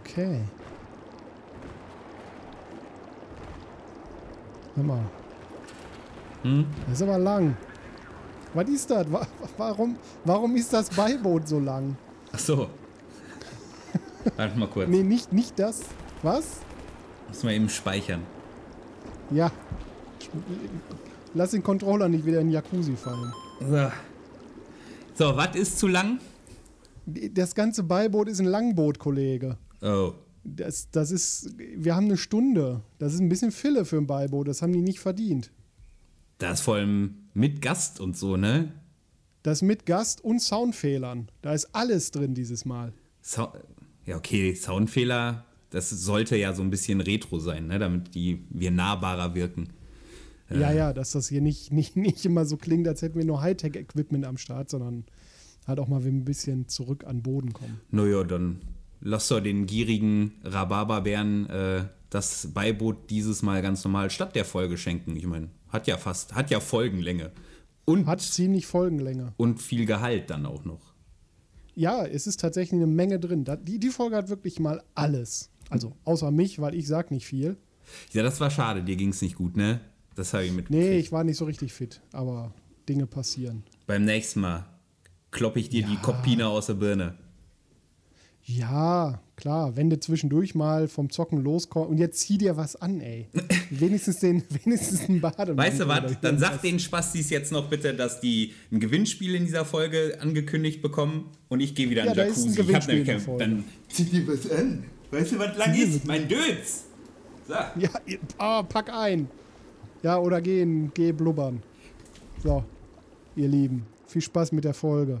Okay. Hör mal. Hm? Das ist aber lang. Was ist das? Wa- Warum, warum ist das Beiboot so lang? Ach so. Warte mal kurz. Nee, nicht, nicht das. Was? Muss mal eben speichern. Ja. Lass den Controller nicht wieder in den Jacuzzi fallen. So. So, was ist zu lang? Das ganze Beiboot ist ein Langboot, Kollege. Oh. Das, das ist, wir haben eine Stunde. Das ist ein bisschen Fille für ein Beiboot. Das haben die nicht verdient. Da ist vor allem mit Gast und so, ne? Das mit Gast und Soundfehlern. Da ist alles drin dieses Mal. Sau ja, okay, Soundfehler, das sollte ja so ein bisschen retro sein, ne? Damit die wir nahbarer wirken. Ja, ja, dass das hier nicht, nicht, nicht immer so klingt, als hätten wir nur Hightech-Equipment am Start, sondern halt auch mal ein bisschen zurück an Boden kommen. Naja, dann lass doch den gierigen Rhabarberbären äh, das Beiboot dieses Mal ganz normal statt der Folge schenken. Ich meine, hat ja fast, hat ja Folgenlänge. Und, Hat ziemlich Folgenlänge. und viel Gehalt dann auch noch. Ja, es ist tatsächlich eine Menge drin. Die, die Folge hat wirklich mal alles. Also außer mich, weil ich sag nicht viel. Ja, das war schade, dir ging es nicht gut, ne? Das habe ich mit. Nee, ich war nicht so richtig fit, aber Dinge passieren. Beim nächsten Mal klopp ich dir die Ja. Kopfpine aus der Birne. Ja, klar, wenn du zwischendurch mal vom Zocken loskommst und jetzt zieh dir was an, ey. wenigstens den, wenigstens einen Bademantel. Weißt du was? Dann sag den Spastis jetzt noch bitte, dass die ein Gewinnspiel in dieser Folge angekündigt bekommen und ich gehe wieder in Ja, den ist ein Jacuzzi. Ich hab nämlich in kein- der Folge. Dann zieh dir was an. Weißt du, was lang ist? Mein Dötz. So. Ja, ah, pack ein. Ja, oder gehen, geh blubbern. So, ihr Lieben, viel Spaß mit der Folge.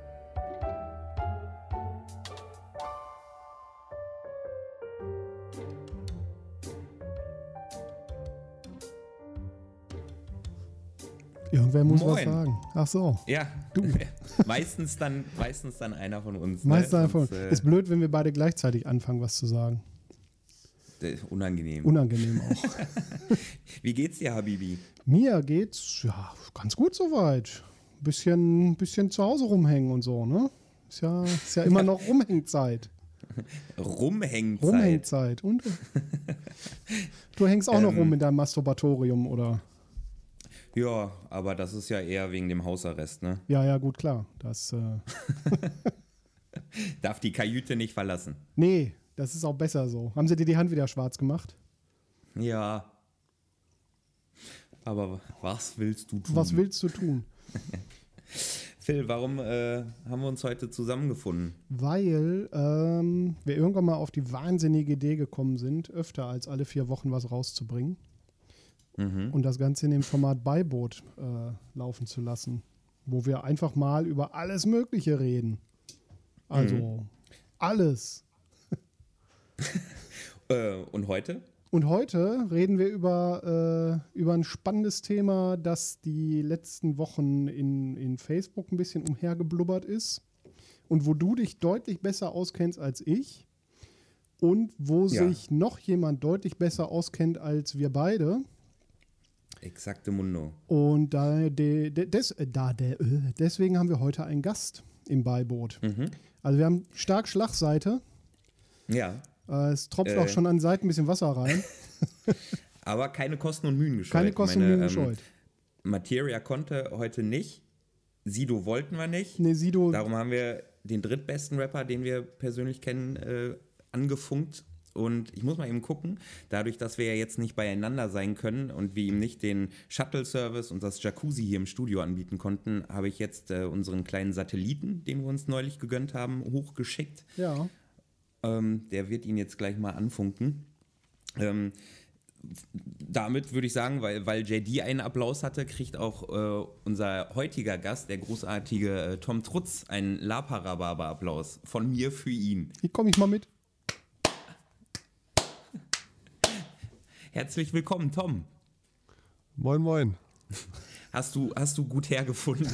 Irgendwer muss was Moin. sagen. Ach so. Ja, Du. meistens, dann, meistens dann einer von uns. Meistens ne? einfach. Sonst, äh, Ist blöd, wenn wir beide gleichzeitig anfangen, was zu sagen. unangenehm. Unangenehm auch. Wie geht's dir, Habibi? Mir geht's ja ganz gut soweit. Bisschen, bisschen zu Hause rumhängen und so, ne? Ist ja, ist ja immer noch Rumhängzeit. Rumhängzeit. Rumhängzeit. Und du hängst auch noch Ähm. rum in deinem Masturbatorium, oder? Ja, aber das ist ja eher wegen dem Hausarrest, ne? Ja, ja, gut, klar. Das, äh, Darf die Kajüte nicht verlassen. nee, das ist auch besser so. Haben sie dir die Hand wieder schwarz gemacht? Ja. Aber was willst du tun? Was willst du tun? Phil, warum äh, haben wir uns heute zusammengefunden? Weil ähm, wir irgendwann mal auf die wahnsinnige Idee gekommen sind, öfter als alle vier Wochen was rauszubringen. Und das Ganze in dem Format Beiboot äh, laufen zu lassen, wo wir einfach mal über alles Mögliche reden. Also alles. Äh, und heute? Und heute reden wir über, äh, über ein spannendes Thema, das die letzten Wochen in, in Facebook ein bisschen umhergeblubbert ist und wo du dich deutlich besser auskennst als ich und wo Ja. sich noch jemand deutlich besser auskennt als wir beide. Exakte Mundo. Und da, de, de, des, äh, da de, äh, deswegen haben wir heute einen Gast im Beiboot. Also wir haben stark Schlagseite. Ja. Äh, es tropft Äh. auch schon an Seiten ein bisschen Wasser rein. Aber keine Kosten und Mühen gescheut. Keine Kosten und Meine, Mühen ähm, gescheut. Materia konnte heute nicht. Sido wollten wir nicht. Nee, Sido, Darum haben wir den drittbesten Rapper, den wir persönlich kennen, äh, angefunkt. Und ich muss mal eben gucken, dadurch, dass wir ja jetzt nicht beieinander sein können und wir ihm nicht den Shuttle-Service und das Jacuzzi hier im Studio anbieten konnten, habe ich jetzt äh, unseren kleinen Satelliten, den wir uns neulich gegönnt haben, hochgeschickt. ja. Ähm, der wird ihn jetzt gleich mal anfunken. Ähm, damit würde ich sagen, weil, weil JD einen Applaus hatte, kriegt auch äh, unser heutiger Gast, der großartige äh, Tom Trutz, einen Laparababa-Applaus von mir für ihn. Hier komme ich mal mit. Herzlich willkommen, Tom. Moin, moin. Hast du, hast du gut hergefunden?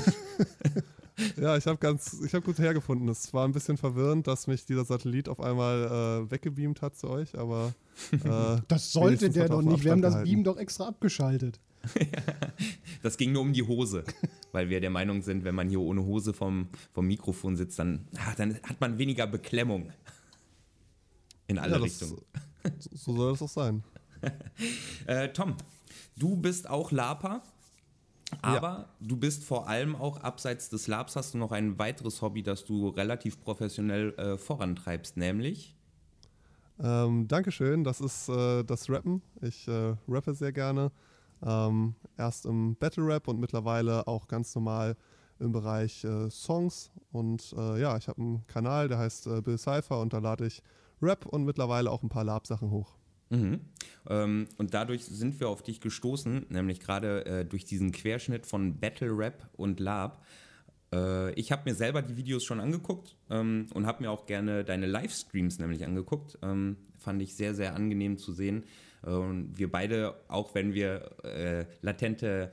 ja, ich habe ganz, ich habe gut hergefunden. Es war ein bisschen verwirrend, dass mich dieser Satellit auf einmal äh, weggebeamt hat zu euch, aber äh, das sollte der doch nicht. Wir haben das gehalten. Beam doch extra abgeschaltet. das ging nur um die Hose, weil wir der Meinung sind, wenn man hier ohne Hose vom, vom Mikrofon sitzt, dann, ach, dann hat man weniger Beklemmung. In alle ja, Richtungen. So soll das auch sein. äh, Tom, du bist auch Lapa. Aber ja. du bist vor allem auch abseits des Labs hast du noch ein weiteres Hobby, das du relativ professionell äh, vorantreibst, nämlich? Ähm, Dankeschön, das ist äh, das Rappen. Ich äh, rappe sehr gerne. Ähm, erst im Battle Rap und mittlerweile auch ganz normal im Bereich äh, Songs. Und äh, ja, ich habe einen Kanal, der heißt äh, Bill Cypher und da lade ich Rap und mittlerweile auch ein paar Lab-Sachen hoch. Mhm. Ähm, und dadurch sind wir auf dich gestoßen, nämlich gerade äh, durch diesen Querschnitt von Battle Rap und Lab. Äh, ich habe mir selber die Videos schon angeguckt ähm, und habe mir auch gerne deine Livestreams nämlich angeguckt. Ähm, fand ich sehr, sehr angenehm zu sehen. Äh, und wir beide, auch wenn wir äh, latente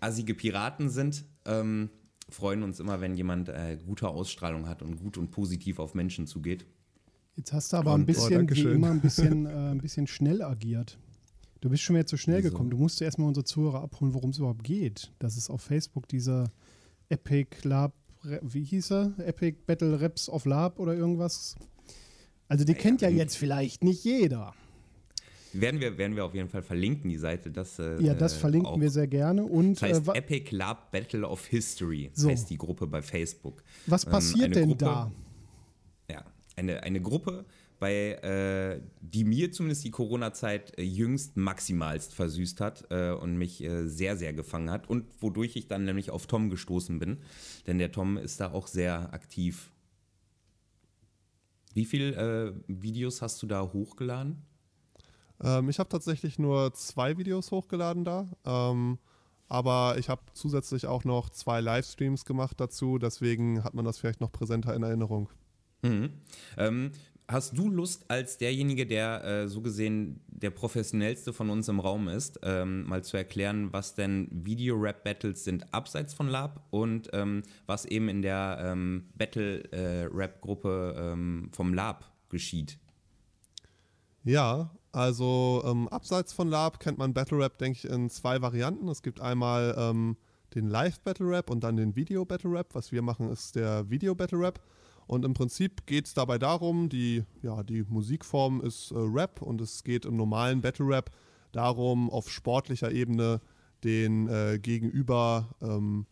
assige Piraten sind, ähm, freuen uns immer, wenn jemand äh, gute Ausstrahlung hat und gut und positiv auf Menschen zugeht. Jetzt hast du aber ein bisschen, oh, wie immer, ein bisschen, äh, ein bisschen schnell agiert. Du bist schon wieder zu schnell Wieso? gekommen. Du musst erstmal unsere Zuhörer abholen, worum es überhaupt geht. Das ist auf Facebook dieser Epic Lab, wie hieß er? Epic Battle Raps of Lab oder irgendwas. Also die ja, kennt ja jetzt vielleicht nicht jeder. Werden wir, werden wir auf jeden Fall verlinken, die Seite. Das, äh, ja, das verlinken auch. wir sehr gerne. Und, das heißt äh, Epic Lab Battle of History, so. heißt die Gruppe bei Facebook. Was ähm, passiert ähm, denn Gruppe, da? Eine, eine Gruppe, bei, äh, die mir zumindest die Corona-Zeit äh, jüngst maximalst versüßt hat äh, und mich äh, sehr, sehr gefangen hat und wodurch ich dann nämlich auf Tom gestoßen bin, denn der Tom ist da auch sehr aktiv. Wie viele äh, Videos hast du da hochgeladen? Ähm, ich habe tatsächlich nur zwei Videos hochgeladen da. Ähm, aber ich habe zusätzlich auch noch zwei Livestreams gemacht dazu, deswegen hat man das vielleicht noch präsenter in Erinnerung. Mhm. Ähm, hast du Lust, als derjenige, der äh, so gesehen der professionellste von uns im Raum ist, ähm, mal zu erklären, was denn Video-Rap-Battles sind abseits von Lab und ähm, was eben in der ähm, Battle-Rap-Gruppe äh, ähm, vom Lab geschieht? Ja, also ähm, abseits von Lab kennt man Battle Rap, denke ich, in zwei Varianten. Es gibt einmal ähm, den Live Battle Rap und dann den Video Battle Rap. Was wir machen, ist der Video Battle Rap. Und im Prinzip geht es dabei darum, die, ja, die Musikform ist äh, Rap und es geht im normalen Battle Rap darum, auf sportlicher Ebene den äh, Gegenüber ähm,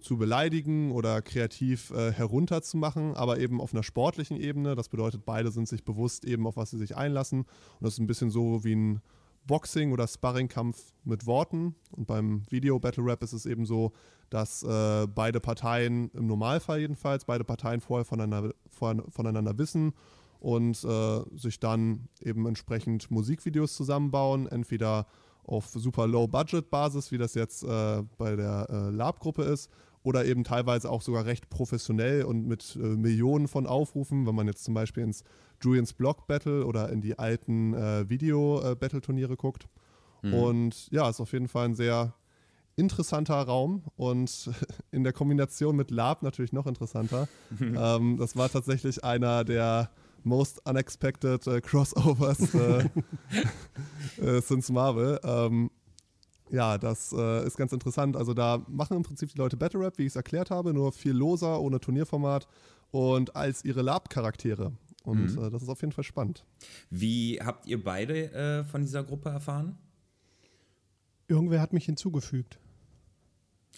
zu beleidigen oder kreativ äh, herunterzumachen, aber eben auf einer sportlichen Ebene. Das bedeutet, beide sind sich bewusst eben, auf was sie sich einlassen. Und das ist ein bisschen so wie ein Boxing- oder Sparringkampf mit Worten. Und beim Video-Battle-Rap ist es eben so, dass äh, beide Parteien, im Normalfall jedenfalls, beide Parteien vorher voneinander, voneinander wissen und äh, sich dann eben entsprechend Musikvideos zusammenbauen, entweder auf super Low-Budget-Basis, wie das jetzt äh, bei der äh, Lab-Gruppe ist, oder eben teilweise auch sogar recht professionell und mit äh, Millionen von Aufrufen, wenn man jetzt zum Beispiel ins Julians Block Battle oder in die alten äh, Video-Battle-Turniere guckt. Mhm. Und ja, ist auf jeden Fall ein sehr interessanter Raum und in der Kombination mit Lab natürlich noch interessanter. ähm, das war tatsächlich einer der most unexpected äh, Crossovers äh, äh, since Marvel. Ähm, ja, das äh, ist ganz interessant. Also da machen im Prinzip die Leute Battle Rap, wie ich es erklärt habe, nur viel loser, ohne Turnierformat und als ihre Lab-Charaktere. Und mhm. äh, das ist auf jeden Fall spannend. Wie habt ihr beide äh, von dieser Gruppe erfahren? Irgendwer hat mich hinzugefügt.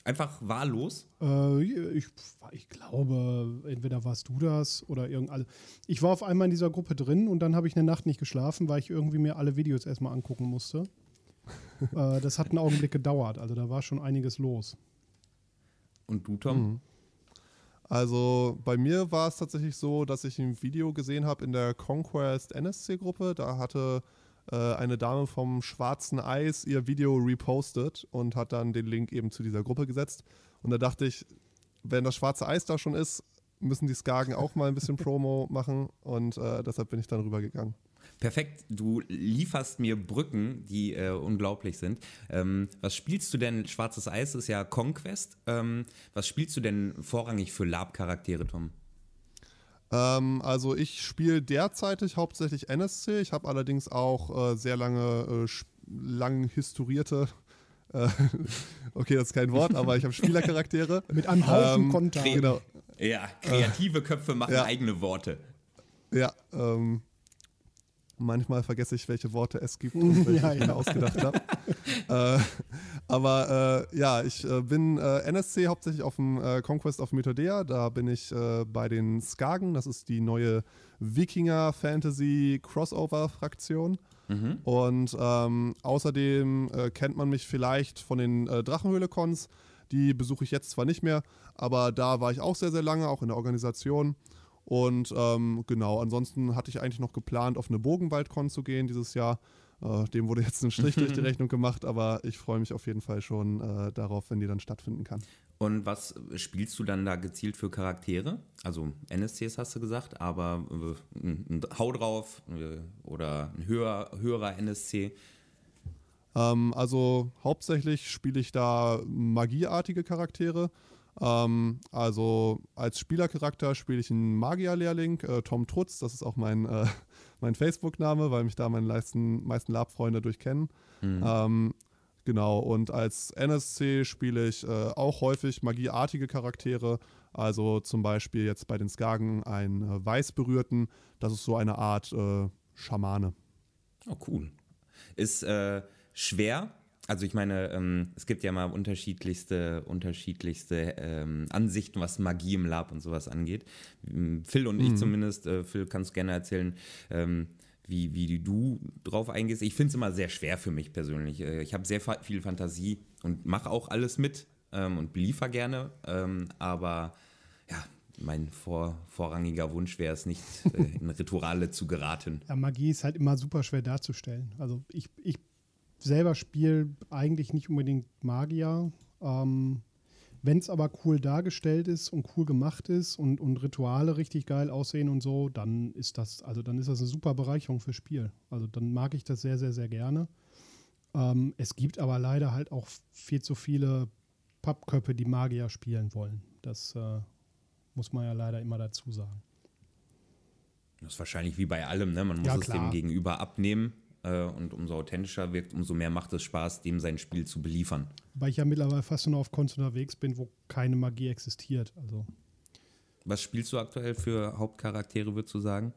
Einfach wahllos? Äh, ich, ich, glaube, entweder warst du das oder irgendein. Ich war auf einmal in dieser Gruppe drin und dann habe ich eine Nacht nicht geschlafen, weil ich irgendwie mir alle Videos erstmal angucken musste. Äh, das hat einen Augenblick gedauert, also da war schon einiges los. Und du, Tom? Mhm. Also bei mir war es tatsächlich so, dass ich ein Video gesehen habe in der Conquest NSC-Gruppe. Da hatte äh, eine Dame vom Schwarzen Eis ihr Video repostet und hat dann den Link eben zu dieser Gruppe gesetzt. Und da dachte ich, wenn das Schwarze Eis da schon ist, müssen die Skagen auch mal ein bisschen Promo machen und äh, deshalb bin ich dann rübergegangen. Perfekt, du lieferst mir Brücken, die äh, unglaublich sind. Ähm, was spielst du denn? Schwarzes Eis ist ja Conquest. Ähm, was spielst du denn vorrangig für Lab-Charaktere, Tom? Ähm, also ich spiele derzeitig hauptsächlich NSC. Ich habe allerdings auch äh, sehr lange, äh, lang historierte äh, okay, das ist kein Wort, aber ich habe Spielercharaktere. Mit einem Haufen ähm, Konter. Genau. Ja, kreative Köpfe machen ja. eigene Worte. Ja, ähm, Manchmal vergesse ich, welche Worte es gibt und welche ja, ich mir ausgedacht habe. äh, aber äh, ja, ich äh, bin äh, NSC hauptsächlich auf dem äh, Conquest of Mythodea. Da bin ich äh, bei den Skagen. Das ist die neue Wikinger-Fantasy-Crossover-Fraktion. Mhm. Und ähm, außerdem kennt man mich vielleicht von den Drachenhöhle-Cons. Die besuche ich jetzt zwar nicht mehr, aber da war ich auch sehr, sehr lange, auch in der Organisation. Und ähm, genau, ansonsten hatte ich eigentlich noch geplant, auf eine Bogenwaldcon zu gehen dieses Jahr. Äh, dem wurde jetzt ein Strich durch die Rechnung gemacht, aber ich freue mich auf jeden Fall schon äh, darauf, wenn die dann stattfinden kann. Und was spielst du dann da gezielt für Charaktere? Also NSCs hast du gesagt, aber äh, ein Hau drauf äh, oder ein höher, höherer NSC? Ähm, also hauptsächlich spiele ich da magieartige Charaktere. Ähm, also als Spielercharakter spiele ich einen Magierlehrling, äh, Tom Trutz, das ist auch mein, äh, mein Facebook-Name, weil mich da meine meisten, meisten Lab-Freunde durchkennen. Mhm. Ähm, genau, und als NSC spiele ich äh, auch häufig magieartige Charaktere, also zum Beispiel jetzt bei den Skagen einen äh, Weißberührten, das ist so eine Art äh, Schamane. Oh, cool. Ist äh, schwer, also ich meine, ähm, es gibt ja mal unterschiedlichste, unterschiedlichste ähm, Ansichten, was Magie im Lab und sowas angeht. Phil und mhm. ich zumindest, äh, Phil, kannst gerne erzählen, ähm, wie, wie du drauf eingehst. Ich finde es immer sehr schwer für mich persönlich. Äh, ich habe sehr fa viel Fantasie und mache auch alles mit ähm, und beliefer gerne, ähm, aber ja, mein vor, vorrangiger Wunsch wäre es nicht, äh, in Rituale zu geraten. Ja, Magie ist halt immer super schwer darzustellen. Also ich, ich selber spiele eigentlich nicht unbedingt Magier. Ähm, Wenn es aber cool dargestellt ist und cool gemacht ist und, und Rituale richtig geil aussehen und so, dann ist das, also dann ist das eine super Bereicherung fürs Spiel. Also dann mag ich das sehr, sehr, sehr gerne. Ähm, es gibt aber leider halt auch viel zu viele Pappköpfe, die Magier spielen wollen. Das äh, muss man ja leider immer dazu sagen. Das ist wahrscheinlich wie bei allem, ne? Man muss ja, es dem Gegenüber abnehmen äh, und umso authentischer wirkt, umso mehr macht es Spaß, dem sein Spiel zu beliefern. Weil ich ja mittlerweile fast nur auf Cons unterwegs bin, wo keine Magie existiert. Also. Was spielst du aktuell für Hauptcharaktere, würdest du sagen?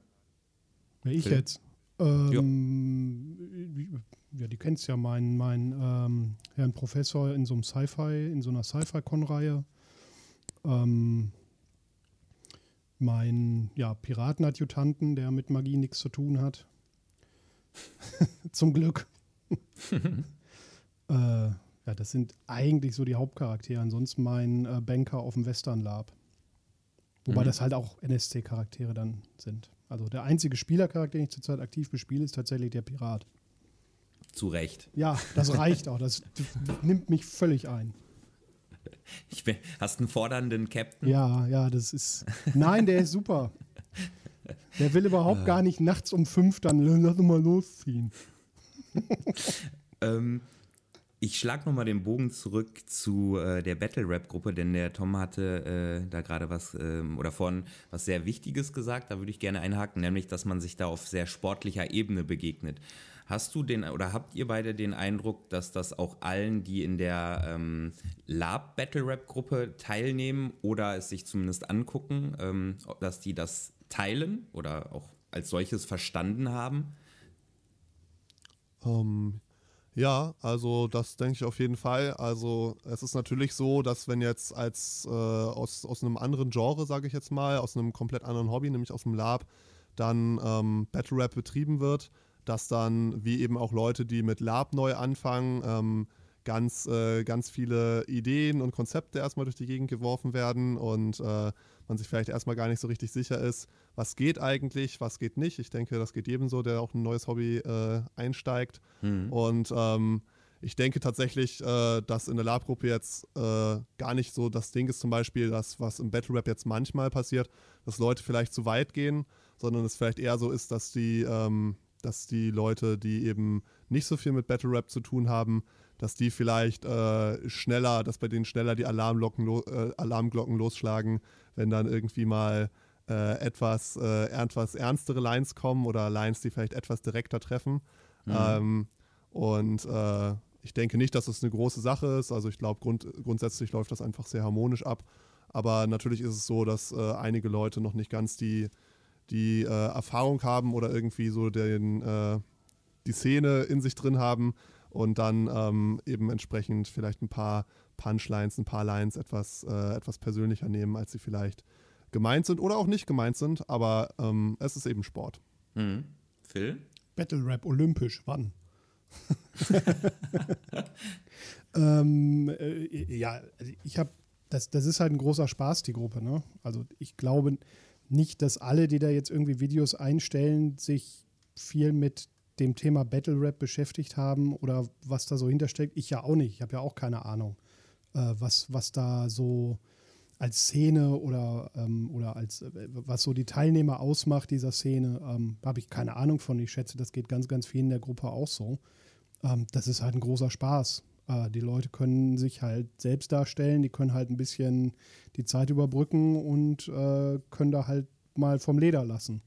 Ja, ich Phil? jetzt. Ähm, ja, die kennst ja meinen mein, ähm, Herrn Professor in so einem Sci-Fi, in so einer Sci-Fi-Con-Reihe. Ähm, mein ja, Piratenadjutanten, der mit Magie nichts zu tun hat. Zum Glück. äh, ja, das sind eigentlich so die Hauptcharaktere. Ansonsten mein äh, Banker auf dem Western Lab. Wobei mhm. das halt auch NSC-Charaktere dann sind. Also der einzige Spielercharakter, den ich zurzeit aktiv bespiele, ist tatsächlich der Pirat. Zu Recht. Ja, das reicht auch. Das nimmt mich völlig ein. Ich bin, hast einen fordernden Captain? Ja, ja, das ist. Nein, der ist super. Der will überhaupt gar nicht nachts um fünf dann, lass mal losziehen. ähm, ich schlage nochmal den Bogen zurück zu äh, der Battle-Rap-Gruppe, denn der Tom hatte äh, da gerade was ähm, oder vorhin was sehr Wichtiges gesagt, da würde ich gerne einhaken, nämlich, dass man sich da auf sehr sportlicher Ebene begegnet. Hast du den oder habt ihr beide den Eindruck, dass das auch allen, die in der ähm, Lab Battle Rap Gruppe teilnehmen oder es sich zumindest angucken, ähm, dass die das teilen oder auch als solches verstanden haben? Ähm, ja, also das denke ich auf jeden Fall. Also es ist natürlich so, dass wenn jetzt als äh, aus, aus einem anderen Genre, sage ich jetzt mal, aus einem komplett anderen Hobby, nämlich aus dem Lab, dann ähm, Battle Rap betrieben wird, dass dann, wie eben auch Leute, die mit Lab neu anfangen, ähm, ganz, äh, ganz viele Ideen und Konzepte erstmal durch die Gegend geworfen werden und äh, man sich vielleicht erstmal gar nicht so richtig sicher ist, was geht eigentlich, was geht nicht. Ich denke, das geht jedem so, der auch ein neues Hobby äh, einsteigt. Mhm. Und ähm, ich denke tatsächlich, äh, dass in der Lab-Gruppe jetzt äh, gar nicht so das Ding ist, zum Beispiel, das, was im Battle Rap jetzt manchmal passiert, dass Leute vielleicht zu weit gehen, sondern es vielleicht eher so ist, dass die, ähm, dass die Leute, die eben nicht so viel mit Battle Rap zu tun haben, dass die vielleicht äh, schneller, dass bei denen schneller die Alarmglocken, lo äh, Alarmglocken losschlagen, wenn dann irgendwie mal äh, etwas, äh, etwas ernstere Lines kommen oder Lines, die vielleicht etwas direkter treffen. Mhm. Ähm, und äh, ich denke nicht, dass es das eine große Sache ist. Also ich glaube, grund grundsätzlich läuft das einfach sehr harmonisch ab. Aber natürlich ist es so, dass äh, einige Leute noch nicht ganz die, die äh, Erfahrung haben oder irgendwie so den, die Szene in sich drin haben und dann ähm, eben entsprechend vielleicht ein paar Punchlines, ein paar Lines etwas, etwas persönlicher nehmen, als sie vielleicht gemeint sind oder auch nicht gemeint sind. Aber ähm, es ist eben Sport. Mhm. Phil? Battle Rap olympisch, wann? ähm, äh, ja, also ich habe, das, das ist halt ein großer Spaß, die Gruppe. Ne? Also ich glaube nicht, dass alle, die da jetzt irgendwie Videos einstellen, sich viel mit dem Thema Battle Rap beschäftigt haben oder was da so hintersteckt. Ich ja auch nicht. Ich habe ja auch keine Ahnung, äh, was, was da so als Szene oder, ähm, oder als äh, was so die Teilnehmer ausmacht dieser Szene, ähm, habe ich keine Ahnung von. Ich schätze, das geht ganz, ganz vielen in der Gruppe auch so ähm, das ist halt ein großer Spaß. Äh, die Leute können sich halt selbst darstellen, die können halt ein bisschen die Zeit überbrücken und äh, können da halt mal vom Leder lassen.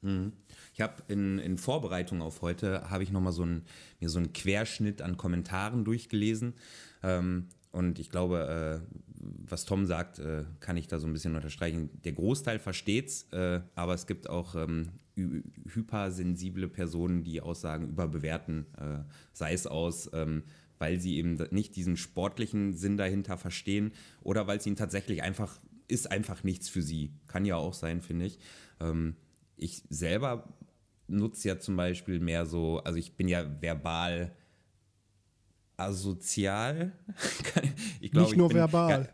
Mhm. Ich habe in, in Vorbereitung auf heute habe ich noch mal so ein, mir so einen Querschnitt an Kommentaren durchgelesen ähm, und ich glaube, äh, was Tom sagt, äh, kann ich da so ein bisschen unterstreichen. Der Großteil versteht's, äh, aber es gibt auch ähm, hypersensible Personen, die Aussagen überbewerten, äh, sei es aus, ähm, weil sie eben nicht diesen sportlichen Sinn dahinter verstehen oder weil es ihnen tatsächlich einfach ist einfach nichts für sie. Kann ja auch sein, finde ich. Ähm, ich selber nutze ja zum Beispiel mehr so, also ich bin ja verbal asozial. ich glaube, Nicht nur verbal.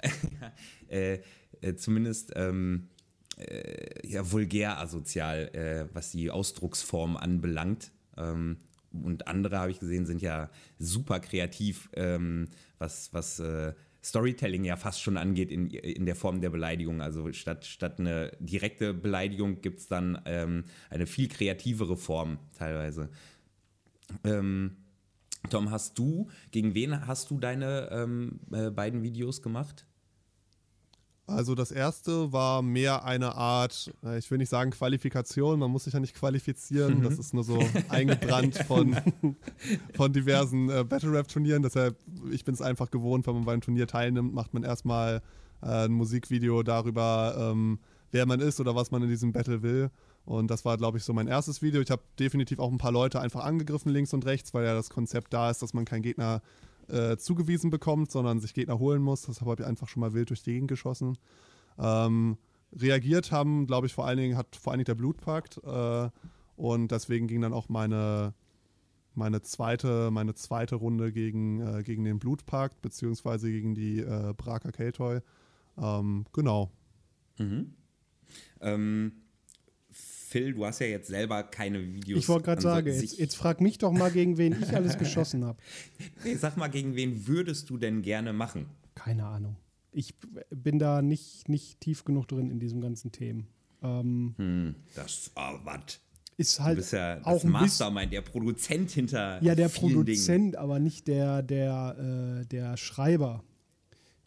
äh, äh, zumindest ähm, äh, ja, vulgär asozial, äh, was die Ausdrucksform anbelangt. Ähm, und andere, habe ich gesehen, sind ja super kreativ, ähm, was, was äh, Storytelling ja fast schon angeht in, in der Form der Beleidigung. Also statt, statt eine direkte Beleidigung gibt es dann ähm, eine viel kreativere Form teilweise. Ähm, Tom, hast du, gegen wen hast du deine ähm, äh, beiden Videos gemacht? Also das erste war mehr eine Art, äh, ich will nicht sagen Qualifikation, man muss sich ja nicht qualifizieren, mhm. das ist nur so eingebrannt von, von diversen äh, Battle Rap Turnieren, deshalb, ich bin es einfach gewohnt, wenn man bei einem Turnier teilnimmt, macht man erstmal äh, ein Musikvideo darüber, ähm, wer man ist oder was man in diesem Battle will. Und das war, glaube ich, so mein erstes Video. Ich habe definitiv auch ein paar Leute einfach angegriffen, links und rechts, weil ja das Konzept da ist, dass man keinen Gegner äh, zugewiesen bekommt, sondern sich Gegner holen muss. Das habe ich einfach schon mal wild durch die Gegend geschossen. Ähm, reagiert haben, glaube ich, vor allen Dingen, hat vor allen Dingen der Blutpakt. Äh, und deswegen ging dann auch meine, meine, zweite, meine zweite Runde gegen, äh, gegen den Blutpakt, beziehungsweise gegen die äh, Braka Keltoy. Ähm, genau. Mhm. Ähm, Phil, du hast ja jetzt selber keine Videos. Ich wollte gerade sagen, jetzt, jetzt, frag mich doch mal, gegen wen ich alles geschossen habe. Nee, sag mal, gegen wen würdest du denn gerne machen? Keine Ahnung. Ich bin da nicht, nicht tief genug drin in diesem ganzen Themen. Ähm, hm, das oh, was? Ist halt du bist ja auch das Mastermind, der Produzent hinter. Ja, der Produzent, Dingen. aber nicht der, der, äh, der Schreiber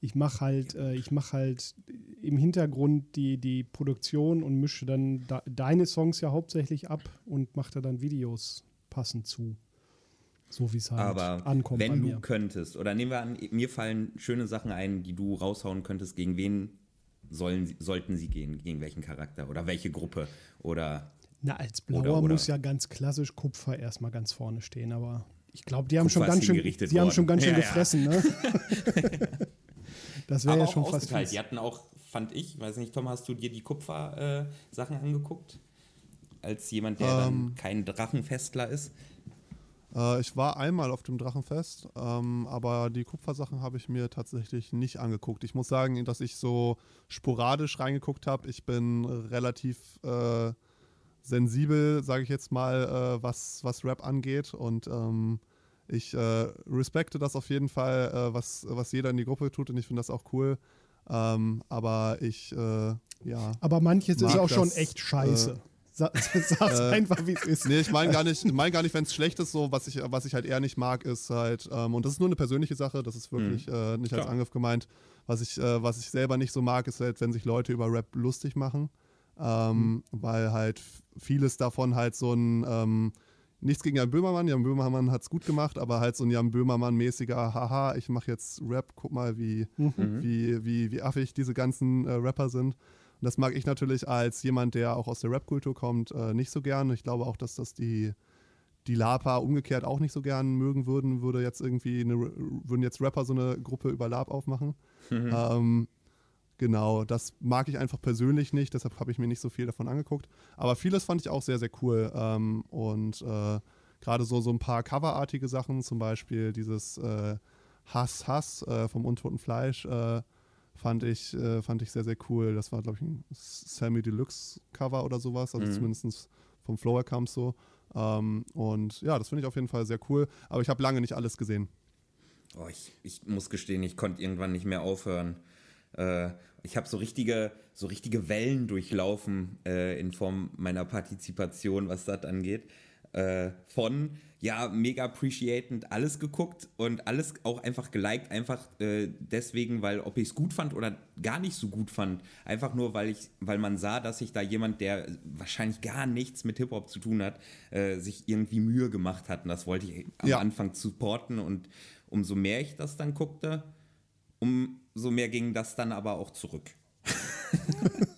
ich mache halt, äh, ich mache halt im Hintergrund die, die Produktion und mische dann da, deine Songs ja hauptsächlich ab und mache da dann Videos passend zu. So wie es halt Aber ankommt. Wenn du könntest, oder nehmen wir an, mir fallen schöne Sachen ein, die du raushauen könntest, gegen wen sollen, sollten sie gehen? Gegen welchen Charakter oder welche Gruppe? Oder. Na, als Blauer oder, oder. muss ja ganz klassisch Kupfer erstmal ganz vorne stehen, aber ich glaube, die haben schon ganz schön, die haben schon ganz schön ja, gefressen, ja. ne? Das wäre ja schon fast. Fies. Die hatten auch, fand ich, weiß nicht, Tom, hast du dir die Kupfer-Sachen äh, angeguckt? Als jemand, der ähm, dann kein Drachenfestler ist? Äh, ich war einmal auf dem Drachenfest, ähm, aber die Kupfersachen habe ich mir tatsächlich nicht angeguckt. Ich muss sagen, dass ich so sporadisch reingeguckt habe. Ich bin relativ äh, sensibel, sage ich jetzt mal, äh, was, was Rap angeht und ähm, ich äh, respekte das auf jeden Fall, äh, was, was jeder in die Gruppe tut und ich finde das auch cool. Ähm, aber ich, äh, ja. Aber manches ist auch das, schon echt scheiße. Sag's äh, einfach, wie es ist. Nee, ich meine gar nicht, mein nicht, wenn es schlecht ist, so, was ich, was ich halt eher nicht mag, ist halt, ähm, und das ist nur eine persönliche Sache, das ist wirklich mhm. äh, nicht Klar. als Angriff gemeint. Was ich, äh, was ich selber nicht so mag, ist halt, wenn sich Leute über Rap lustig machen. Ähm, mhm. Weil halt vieles davon halt so ein, ähm, nichts gegen Jan Böhmermann, Jan Böhmermann hat es gut gemacht, aber halt so ein Jan Böhmermann-mäßiger, haha, ich mache jetzt Rap, guck mal, wie, mhm. wie, wie, wie affig diese ganzen äh, Rapper sind. Und das mag ich natürlich als jemand, der auch aus der Rap-Kultur kommt, äh, nicht so gern. Ich glaube auch, dass das die, die Lapa umgekehrt auch nicht so gern mögen würden, würde jetzt irgendwie eine, würden jetzt Rapper so eine Gruppe über Lab aufmachen. Mhm. Ähm, genau, das mag ich einfach persönlich nicht, deshalb habe ich mir nicht so viel davon angeguckt. Aber vieles fand ich auch sehr, sehr cool. Ähm, und äh, gerade so, so ein paar coverartige Sachen, zum Beispiel dieses äh, Hass, Hass äh, vom untoten Fleisch äh, fand ich, äh, fand ich sehr, sehr cool. Das war, glaube ich, ein Sammy Deluxe Cover oder sowas, also mhm. zumindest vom Flower kam so. Ähm, und ja, das finde ich auf jeden Fall sehr cool. Aber ich habe lange nicht alles gesehen. Oh, ich, ich muss gestehen, ich konnte irgendwann nicht mehr aufhören. Äh, ich habe so richtige, so richtige Wellen durchlaufen äh, in Form meiner Partizipation, was das angeht. Äh, von ja, mega appreciated alles geguckt und alles auch einfach geliked, einfach äh, deswegen, weil ob ich es gut fand oder gar nicht so gut fand, einfach nur, weil ich, weil man sah, dass sich da jemand, der wahrscheinlich gar nichts mit Hip-Hop zu tun hat, äh, sich irgendwie Mühe gemacht hat. Und das wollte ich am ja. Anfang supporten und umso mehr ich das dann guckte, umso mehr ging das dann aber auch zurück.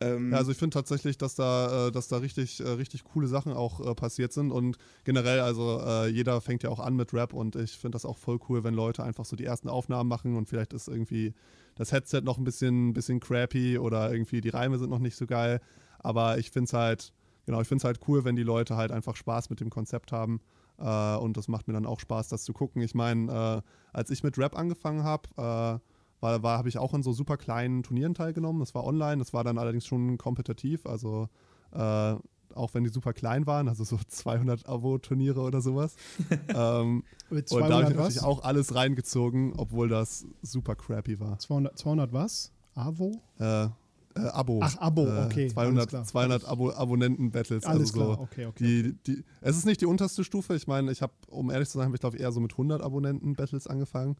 Ähm. Ja, also ich finde tatsächlich, dass da, äh, dass da richtig, äh, richtig coole Sachen auch äh, passiert sind. Und generell, also jeder fängt ja auch an mit Rap und ich finde das auch voll cool, wenn Leute einfach so die ersten Aufnahmen machen und vielleicht ist irgendwie das Headset noch ein bisschen, bisschen crappy oder irgendwie die Reime sind noch nicht so geil, aber ich finde es halt, genau, ich finde es halt cool, wenn die Leute halt einfach Spaß mit dem Konzept haben äh, und das macht mir dann auch Spaß, das zu gucken. Ich meine, äh, als ich mit Rap angefangen habe, war, war habe ich auch an so super kleinen Turnieren teilgenommen. Das war online, das war dann allerdings schon kompetitiv, also äh, auch wenn die super klein waren, also so 200 Abo-Turniere oder sowas. ähm, und da habe ich natürlich auch alles reingezogen, obwohl das super crappy war. 200, 200 was? Avo? Äh, äh, Abo. Ach, Abo, äh, okay. 200, 200 Abo Abonnenten-Battles. Alles also klar, okay, okay. Die, die, es ist nicht die unterste Stufe. Ich meine, ich habe, um ehrlich zu sein, habe ich glaube eher so mit 100 Abonnenten-Battles angefangen.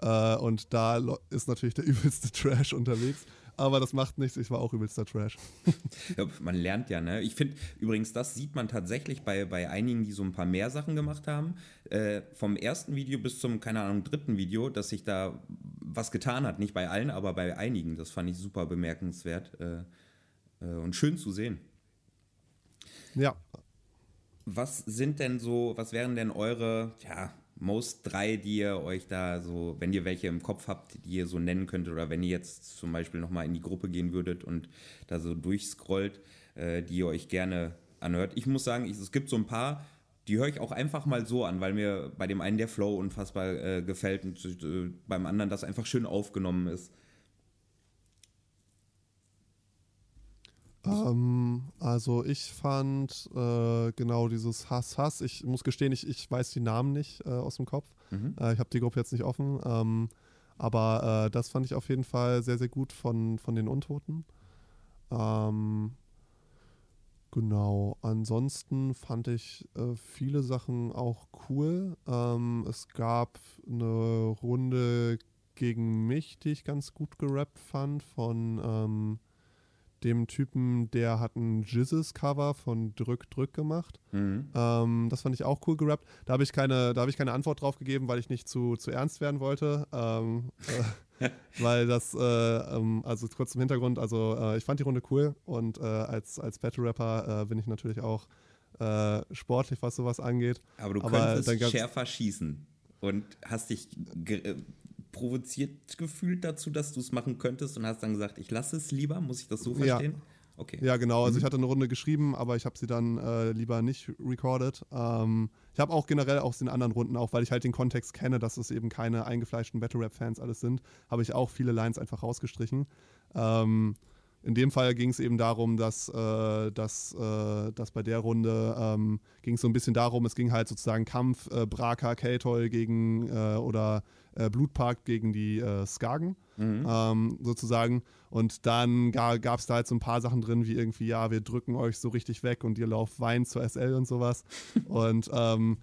Äh, und da ist natürlich der übelste Trash unterwegs. Aber das macht nichts, ich war auch übelster Trash. ja, man lernt ja, ne? Ich finde übrigens, das sieht man tatsächlich bei, bei einigen, die so ein paar mehr Sachen gemacht haben. Äh, vom ersten Video bis zum, keine Ahnung, dritten Video, dass sich da was getan hat. Nicht bei allen, aber bei einigen. Das fand ich super bemerkenswert äh, äh und schön zu sehen. Ja. Was sind denn so, was wären denn eure, ja, Most drei, die ihr euch da so, wenn ihr welche im Kopf habt, die ihr so nennen könntet, oder wenn ihr jetzt zum Beispiel nochmal in die Gruppe gehen würdet und da so durchscrollt, äh, die ihr euch gerne anhört. Ich muss sagen, ich, es gibt so ein paar, die höre ich auch einfach mal so an, weil mir bei dem einen der Flow unfassbar äh, gefällt und äh, beim anderen das einfach schön aufgenommen ist. Ähm, also ich fand äh, genau dieses Hass, Hass. Ich muss gestehen, ich, ich weiß die Namen nicht äh, aus dem Kopf. Mhm. Äh, ich habe die Gruppe jetzt nicht offen. Ähm, aber äh, das fand ich auf jeden Fall sehr, sehr gut von, von den Untoten. Ähm, genau. Ansonsten fand ich äh, viele Sachen auch cool. Ähm, es gab eine Runde gegen mich, die ich ganz gut gerappt fand von ähm, dem Typen, der hat ein Jizzes-Cover von Drück Drück gemacht. Mhm. Ähm, das fand ich auch cool gerappt. Da habe ich, keine, hab ich keine Antwort drauf gegeben, weil ich nicht zu, zu ernst werden wollte. Ähm, äh, weil das, äh, ähm, also kurz zum Hintergrund, also äh, ich fand die Runde cool und äh, als, als Battle-Rapper äh, bin ich natürlich auch äh, sportlich, was sowas angeht. Aber du Aber könntest schärfer schießen und hast dich provoziert gefühlt dazu, dass du es machen könntest und hast dann gesagt, ich lasse es lieber? Muss ich das so verstehen? Okay. Ja, genau. Also Mhm. ich hatte eine Runde geschrieben, aber ich habe sie dann äh, lieber nicht recorded. Ähm, ich habe auch generell aus den anderen Runden, auch weil ich halt den Kontext kenne, dass es eben keine eingefleischten Battle Rap-Fans alles sind, habe ich auch viele Lines einfach rausgestrichen. Ähm, in dem Fall ging es eben darum, dass, äh, dass, äh, dass bei der Runde ähm, ging es so ein bisschen darum, es ging halt sozusagen Kampf äh, Braka, Keltol gegen äh, oder äh, Blutpark gegen die äh, Skagen ähm, sozusagen. Und dann ga, gab es da halt so ein paar Sachen drin, wie irgendwie, ja, wir drücken euch so richtig weg und ihr lauft Wein zur SL und sowas. und ähm,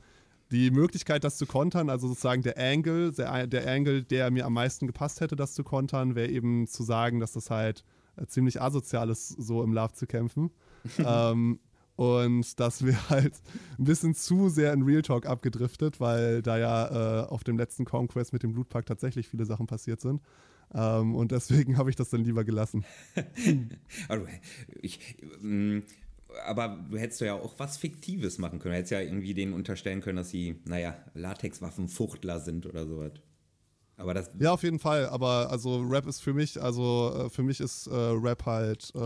die Möglichkeit, das zu kontern, also sozusagen der Angle, der, der Angle, der mir am meisten gepasst hätte, das zu kontern, wäre eben zu sagen, dass das halt äh, ziemlich asozial ist, so im Love zu kämpfen. ähm, und das wäre halt ein bisschen zu sehr in Real Talk abgedriftet, weil da ja äh, auf dem letzten Conquest mit dem Blutpack tatsächlich viele Sachen passiert sind. Ähm, und deswegen habe ich das dann lieber gelassen. Ich, ähm, aber du hättest ja auch was Fiktives machen können. Du hättest ja irgendwie denen unterstellen können, dass sie, naja, Latexwaffenfuchtler sind oder sowas. Aber das. Ja, auf jeden Fall. Aber also Rap ist für mich, also äh, für mich ist äh, Rap halt äh,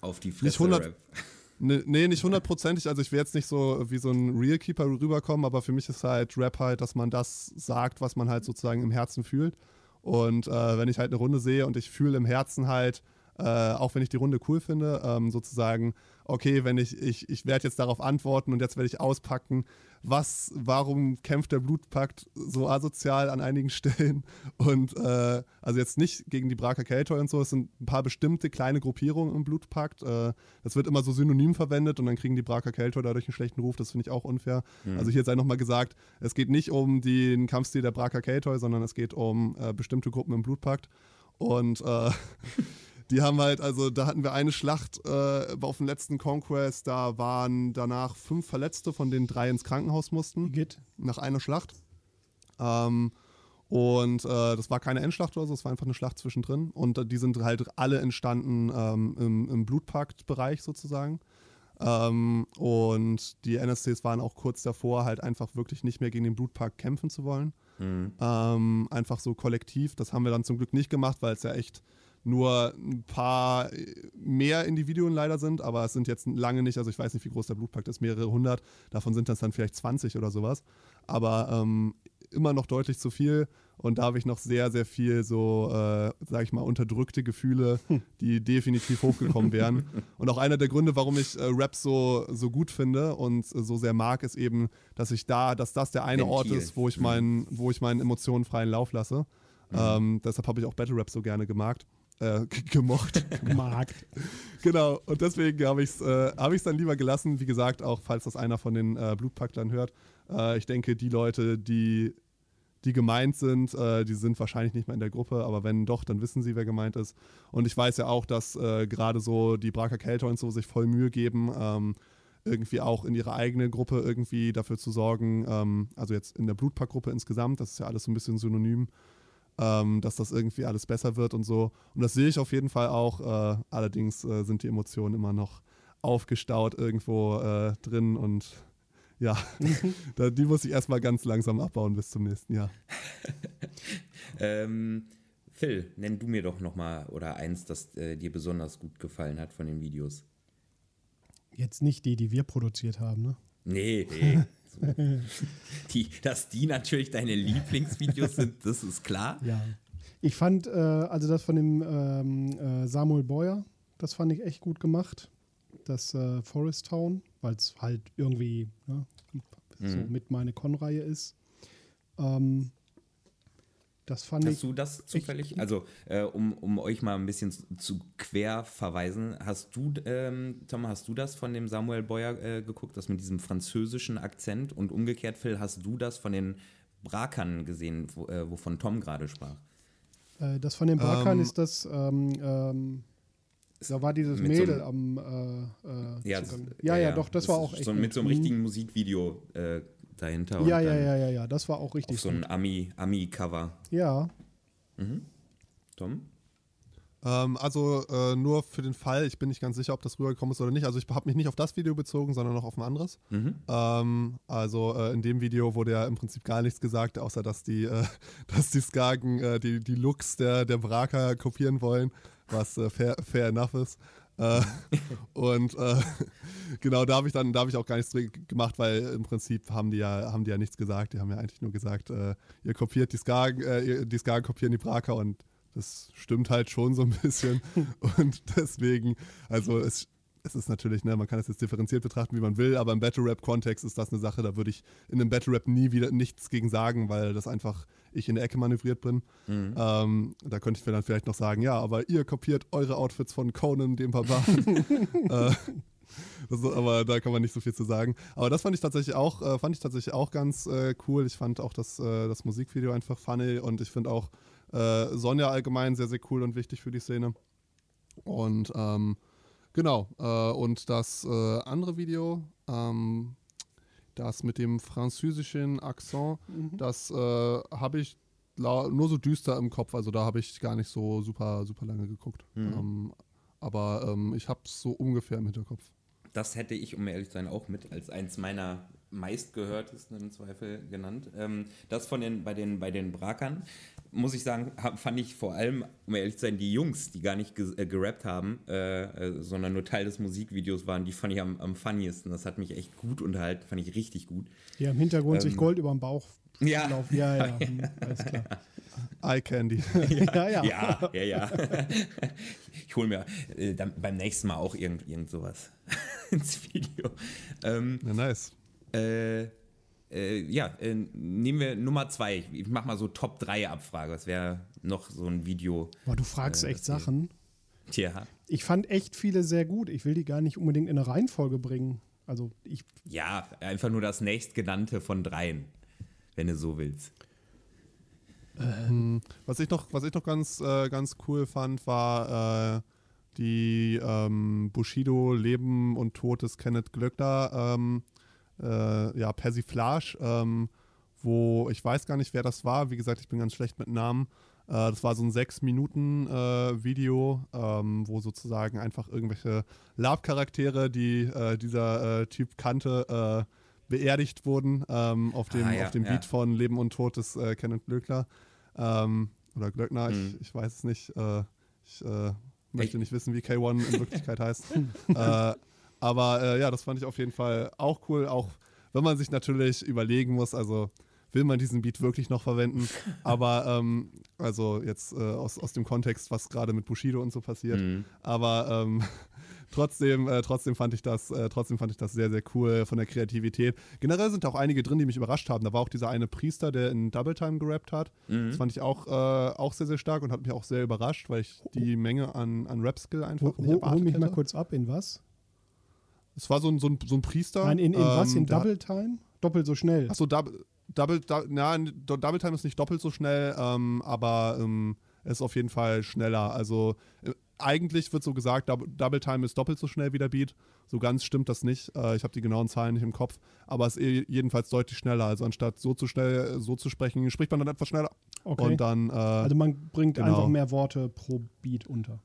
Auf die nicht Fresse 100, Rap. ne, nee, nicht hundertprozentig. Also ich will jetzt nicht so wie so ein Real Keeper rüberkommen, aber für mich ist halt Rap halt, dass man das sagt, was man halt sozusagen im Herzen fühlt. Und äh, wenn ich halt eine Runde sehe und ich fühle im Herzen halt, äh, auch wenn ich die Runde cool finde, ähm, sozusagen, okay, wenn ich, ich, ich werde jetzt darauf antworten und jetzt werde ich auspacken, was, warum kämpft der Blutpakt so asozial an einigen Stellen? Und äh, also jetzt nicht gegen die Braka Keltoy und so, es sind ein paar bestimmte kleine Gruppierungen im Blutpakt. Äh, das wird immer so synonym verwendet und dann kriegen die Braka Keltoy dadurch einen schlechten Ruf, das finde ich auch unfair. Also hier sei nochmal gesagt, es geht nicht um den Kampfstil der Braka Keltoy, sondern es geht um äh, bestimmte Gruppen im Blutpakt. Und äh, die haben halt, also da hatten wir eine Schlacht äh, auf dem letzten Conquest, da waren danach fünf Verletzte, von denen drei ins Krankenhaus mussten, Git. nach einer Schlacht. Ähm, und äh, das war keine Endschlacht oder so, es war einfach eine Schlacht zwischendrin. Und äh, die sind halt alle entstanden ähm, im, im Blutpakt-Bereich sozusagen. Ähm, und die NSCs waren auch kurz davor, halt einfach wirklich nicht mehr gegen den Blutpakt kämpfen zu wollen. Ähm, einfach so kollektiv. Das haben wir dann zum Glück nicht gemacht, weil es ja echt nur ein paar mehr Individuen leider sind, aber es sind jetzt lange nicht, also ich weiß nicht, wie groß der Blutpakt ist, mehrere hundert, davon sind das dann vielleicht 20 oder sowas, aber ähm, immer noch deutlich zu viel und da habe ich noch sehr, sehr viel so, äh, sag ich mal, unterdrückte Gefühle, die definitiv hochgekommen wären. Und auch einer der Gründe, warum ich äh, Rap so, so gut finde und äh, so sehr mag, ist eben, dass ich da, dass das der eine Ort Ventil. ist, wo ich, meinen, wo ich meinen Emotionen freien Lauf lasse. Ähm, deshalb habe ich auch Battle Rap so gerne gemacht. Äh, gemocht. Markt. genau. Und deswegen habe ich es äh, hab ich's dann lieber gelassen. Wie gesagt, auch falls das einer von den äh, Blutpacklern hört. Äh, ich denke, die Leute, die, die gemeint sind, äh, die sind wahrscheinlich nicht mehr in der Gruppe. Aber wenn doch, dann wissen sie, wer gemeint ist. Und ich weiß ja auch, dass äh, gerade so die Braker Kelter und so sich voll Mühe geben. Ähm, irgendwie auch in ihrer eigenen Gruppe irgendwie dafür zu sorgen, ähm, also jetzt in der Blutpackgruppe insgesamt, das ist ja alles so ein bisschen synonym, ähm, dass das irgendwie alles besser wird und so. Und das sehe ich auf jeden Fall auch. Äh, allerdings äh, sind die Emotionen immer noch aufgestaut irgendwo äh, drin und ja, da, die muss ich erstmal ganz langsam abbauen bis zum nächsten Jahr. Ähm, Phil, nenn du mir doch nochmal oder eins, das äh, dir besonders gut gefallen hat von den Videos. Jetzt nicht die, die wir produziert haben, ne? Nee, nee. So. die, dass die natürlich deine Lieblingsvideos sind, das ist klar. Ja. Ich fand, äh, also das von dem ähm, äh, Samuel Boyer, das fand ich echt gut gemacht. Das äh, Forest Town, weil es halt irgendwie ne, so mit meine Con-Reihe ist. Ähm, das fand Hast ich. du das zufällig? Also, äh, um, um euch mal ein bisschen zu, quer verweisen, hast du, ähm, Tom, hast du das von dem Samuel Boyer äh, geguckt, das mit diesem französischen Akzent? Und umgekehrt, Phil, hast du das von den Brakern gesehen, wo, äh, wovon Tom gerade sprach? Äh, das von den Barkern Ähm, ist das. Ähm, ähm, da war dieses so Mädel einem- am. Äh, äh, Ja, das- ja, ja, doch, das, war ist auch echt. So, mit so einem gut. richtigen Musikvideo äh, dahinter. Ja, und ja, ja, ja, ja, das war auch richtig Auf so ein Ami- Ami-Cover. Ja, Tom? Ähm, also äh, nur für den Fall, ich bin nicht ganz sicher, ob das rübergekommen ist oder nicht. Also ich habe mich nicht auf das Video bezogen, sondern noch auf ein anderes. Ähm, also äh, in dem Video wurde ja im Prinzip gar nichts gesagt, außer dass die, äh, dass die Skagen äh, die, die Looks der, der Braker kopieren wollen, was äh, fair, fair enough ist. Äh, und äh, genau, da habe ich dann, da habe ich auch gar nichts gemacht, weil im Prinzip haben die ja, haben die ja nichts gesagt. Die haben ja eigentlich nur gesagt, äh, ihr kopiert die Skagen, äh, die Skagen kopieren die Braker und das stimmt halt schon so ein bisschen. und deswegen, also es, es ist natürlich, ne, man kann es jetzt differenziert betrachten, wie man will, aber im Battle Rap-Kontext ist das eine Sache, da würde ich in einem Battle Rap nie wieder nichts gegen sagen, weil das einfach ich in der Ecke manövriert bin. Mhm. Ähm, da könnte ich mir dann vielleicht noch sagen, ja, aber ihr kopiert eure Outfits von Conan, dem Barbaren. äh, ist, aber da kann man nicht so viel zu sagen. Aber das fand ich tatsächlich auch, äh, fand ich tatsächlich auch ganz äh, cool. Ich fand auch das, äh, das Musikvideo einfach funny und ich finde auch äh, Sonja allgemein sehr, sehr cool und wichtig für die Szene. Und ähm, genau, äh, und das andere Video, ähm, das mit dem französischen Akzent, mhm. das äh, habe ich nur so düster im Kopf, also da habe ich gar nicht so super, super lange geguckt. Mhm. Ähm, aber ähm, ich habe es so ungefähr im Hinterkopf. Das hätte ich, um ehrlich zu sein, auch mit als eins meiner meistgehörtesten im Zweifel genannt. Ähm, das von den, bei den, bei den Brakern, muss ich sagen, fand ich vor allem, um ehrlich zu sein, die Jungs, die gar nicht ge äh, gerappt haben, äh, äh, sondern nur Teil des Musikvideos waren, die fand ich am, am funniesten. Das hat mich echt gut unterhalten, fand ich richtig gut. Ja, im Hintergrund ähm, sich Gold über den Bauch ja. laufen. Ja, ja, hm, alles klar. Eye Candy. ja, ja. Ja, ja, ja. Ich hole mir äh, dann beim nächsten Mal auch irgend, irgend sowas ins Video. Ähm, ja, nice. Äh, äh, ja, äh, nehmen wir Nummer zwei. Ich mach mal so Top 3 Abfrage. Das wäre noch so ein Video. Boah, du fragst äh, echt Sachen. Tja. Ich fand echt viele sehr gut. Ich will die gar nicht unbedingt in eine Reihenfolge bringen. Also ich. Ja, einfach nur das nächstgenannte von dreien, wenn du so willst. Ähm. Was ich noch, was ich noch ganz, äh, ganz cool fand, war äh, die ähm, Bushido Leben und Tod des Kenneth Glöckner ähm, äh, ja, Persiflage, ähm, wo ich weiß gar nicht, wer das war. Wie gesagt, ich bin ganz schlecht mit Namen. Äh, das war so ein sechs Minuten äh, Video, ähm, wo sozusagen einfach irgendwelche Lab-Charaktere, die äh, dieser äh, Typ kannte, äh, beerdigt wurden ähm, auf dem, ah, ja, auf dem ja. Beat von Leben und Tod des Kenneth Glöckner. Ähm, oder Glöckner, mhm. ich, ich, weiß es nicht. ich möchte nicht wissen, wie K1 in Wirklichkeit heißt. Aber äh, ja, das fand ich auf jeden Fall auch cool, auch wenn man sich natürlich überlegen muss, also will man diesen Beat wirklich noch verwenden? Aber ähm, also jetzt äh, aus, aus dem Kontext, was gerade mit Bushido und so passiert. Mhm. Aber ähm, trotzdem, äh, trotzdem fand ich das, äh, trotzdem fand ich das sehr, sehr cool von der Kreativität. Generell sind auch einige drin, die mich überrascht haben. Da war auch dieser eine Priester, der in Double Time gerappt hat. Mhm. Das fand ich auch, äh, auch sehr, sehr stark und hat mich auch sehr überrascht, weil ich die Menge an, an Rap-Skill einfach ho, nicht erwartet Hol mich hätte. mal kurz ab, in was? Es war so ein, so ein, so ein Priester. Nein, in, in ähm, was? In Double Time? Doppelt so schnell. Achso, Double, Double, Double Time ist nicht doppelt so schnell, ähm, aber ähm, ist auf jeden Fall schneller. Also äh, eigentlich wird so gesagt, Double Time ist doppelt so schnell wie der Beat. So ganz stimmt das nicht. Äh, ich habe die genauen Zahlen nicht im Kopf, aber es ist eh jedenfalls deutlich schneller. Also anstatt so zu schnell so zu sprechen, spricht man dann etwas schneller. Okay. Und dann, äh, also man bringt genau. einfach mehr Worte pro Beat unter.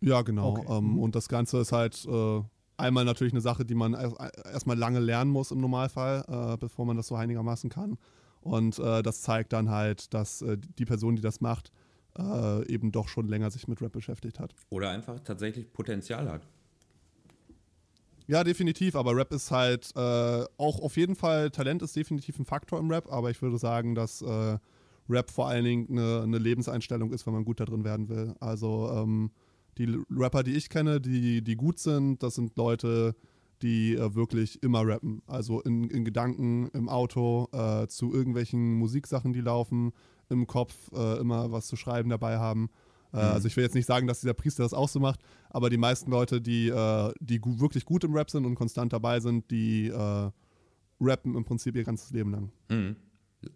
Ja, genau. Okay. Ähm. Und das Ganze ist halt äh, einmal natürlich eine Sache, die man erstmal lange lernen muss im Normalfall, äh, bevor man das so einigermaßen kann. Und äh, das zeigt dann halt, dass äh, die Person, die das macht, äh, eben doch schon länger sich mit Rap beschäftigt hat. Oder einfach tatsächlich Potenzial hat. Ja, definitiv, aber Rap ist halt äh, auch auf jeden Fall, Talent ist definitiv ein Faktor im Rap, aber ich würde sagen, dass äh, Rap vor allen Dingen eine, eine, Lebenseinstellung ist, wenn man gut da drin werden will. Also ähm, die Rapper, die ich kenne, die, die gut sind, das sind Leute, die äh, wirklich immer rappen. Also in, in Gedanken, im Auto, äh, zu irgendwelchen Musiksachen, die laufen, im Kopf äh, immer was zu schreiben dabei haben. Äh, mhm. Also ich will jetzt nicht sagen, dass dieser Priester das auch so macht, aber die meisten Leute, die, äh, die gu wirklich gut im Rap sind und konstant dabei sind, die äh, rappen im Prinzip ihr ganzes Leben lang. Mhm.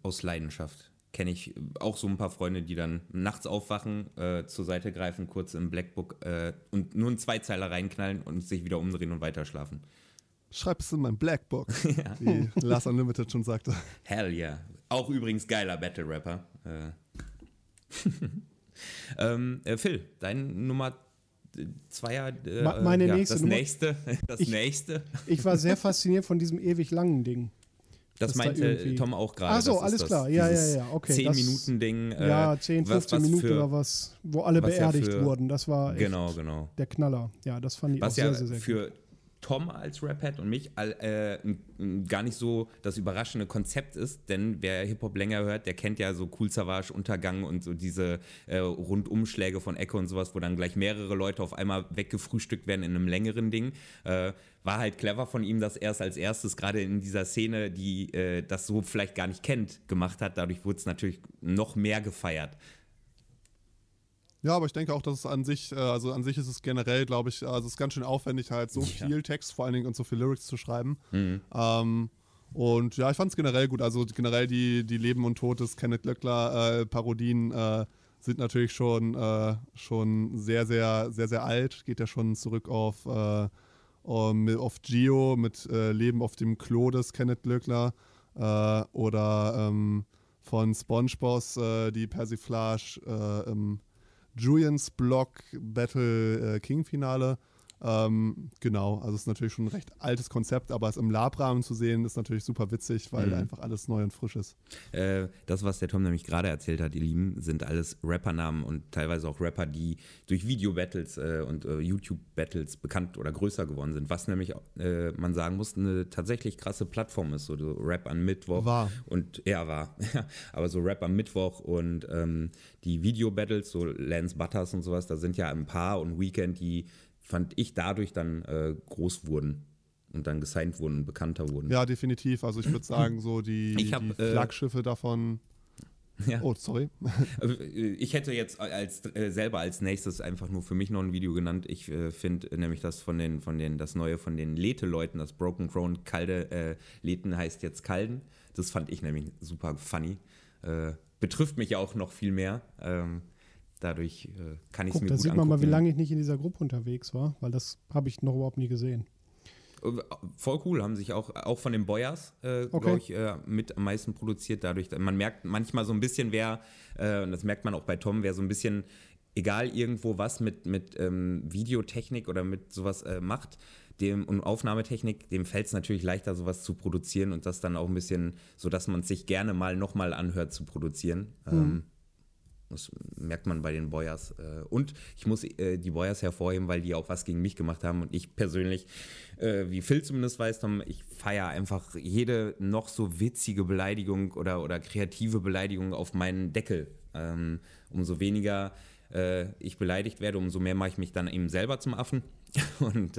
Aus Leidenschaft kenne ich auch so ein paar Freunde, die dann nachts aufwachen, äh, zur Seite greifen, kurz im Blackbook äh, und nur einen Zweizeiler reinknallen und sich wieder umdrehen und weiterschlafen. Schreib es in mein Blackbook, ja. wie Last Unlimited schon sagte. Hell yeah. Auch übrigens geiler Battle-Rapper. Äh. ähm, äh, Phil, dein Nummer Zweier. Äh, Meine ja, nächste das Nummer. nächste. Das ich, nächste. Ich war sehr fasziniert von diesem ewig langen Ding. Das da meinte irgendwie- Tom auch gerade. Ach so, alles klar. Ja, ja, ja, okay, 10 das- Minuten Ding. äh, ja, 10, was- 15 was Minuten für- oder was, wo alle was ja beerdigt für- wurden. Das war Genau, genau. der Knaller. Ja, das fand ich Was auch ja sehr, sehr, sehr gut. Tom als Rap-Head und mich äh, gar nicht so das überraschende Konzept ist, denn wer Hip-Hop länger hört, der kennt ja so Cool Savage, Untergang und so diese äh, Rundumschläge von Echo und sowas, wo dann gleich mehrere Leute auf einmal weggefrühstückt werden in einem längeren Ding. Äh, war halt clever von ihm, dass er es als erstes gerade in dieser Szene, die äh, das so vielleicht gar nicht kennt, gemacht hat. Dadurch wurde es natürlich noch mehr gefeiert. Ja, aber ich denke auch, dass es an sich, äh, also an sich ist es generell, glaube ich, also es ist ganz schön aufwendig, halt so Ja. viel Text vor allen Dingen und so viel Lyrics zu schreiben. Mhm. Ähm, und ja, ich fand es generell gut. Also generell die, die Leben und Tod des Kenneth Löckler äh, Parodien äh, sind natürlich schon, äh, schon sehr, sehr, sehr, sehr alt. Geht ja schon zurück auf, äh, auf Gio mit Leben auf dem Klo des Kenneth Löckler oder ähm, von SpongeBoss die Persiflage im Julians Block Battle äh, King Finale. Ähm, genau, also es ist natürlich schon ein recht altes Konzept, aber es im Labrahmen zu sehen, ist natürlich super witzig, weil Mhm. einfach alles neu und frisch ist. Äh, das, was der Tom nämlich gerade erzählt hat, ihr Lieben, sind alles Rappernamen und teilweise auch Rapper, die durch Video-Battles äh, und äh, YouTube-Battles bekannt oder größer geworden sind. Was nämlich, äh, man sagen muss, eine tatsächlich krasse Plattform ist. So, so Rap am Mittwoch. War. Und er war. Aber so Rap am Mittwoch und ähm, die Video-Battles, so Lance Butters und sowas, da sind ja ein paar und Weekend, die fand ich dadurch dann äh, groß wurden und dann gesigned wurden und bekannter wurden. Ja, definitiv. Also ich würde sagen, so die, Ich hab, die äh, Flaggschiffe davon. Ja. Oh, sorry. Also, äh, Ich hätte jetzt als äh, selber als nächstes einfach nur für mich noch ein Video genannt. Ich äh, finde äh, nämlich das von den von den das neue von den Lete-Leuten, das Broken Crown Kalde äh, Leten heißt jetzt Kalden. Das fand ich nämlich super funny. Äh, betrifft mich ja auch noch viel mehr. Ähm, dadurch äh, kann ich es mir da gut sieht man mal, wie lange ich nicht in dieser Gruppe unterwegs war, weil das habe ich noch überhaupt nie gesehen. Voll cool, haben sich auch, auch von den Boyers, äh, Okay. glaube ich, äh, mit am meisten produziert. Dadurch, man merkt manchmal so ein bisschen, wer, äh, und das merkt man auch bei Tom, wer so ein bisschen, egal irgendwo was mit, mit ähm, Videotechnik oder mit sowas äh, macht, dem und Aufnahmetechnik, dem fällt es natürlich leichter, sowas zu produzieren und das dann auch ein bisschen, so dass man es sich gerne mal nochmal anhört zu produzieren. Ähm, das merkt man bei den Boyers. Äh, Und ich muss äh, die Boyers hervorheben, weil die auch was gegen mich gemacht haben. Und ich persönlich, äh, wie Phil zumindest weiß, Tom, ich feiere einfach jede noch so witzige Beleidigung oder, oder kreative Beleidigung auf meinen Deckel. Ähm, umso weniger ich beleidigt werde, umso mehr mache ich mich dann eben selber zum Affen. Und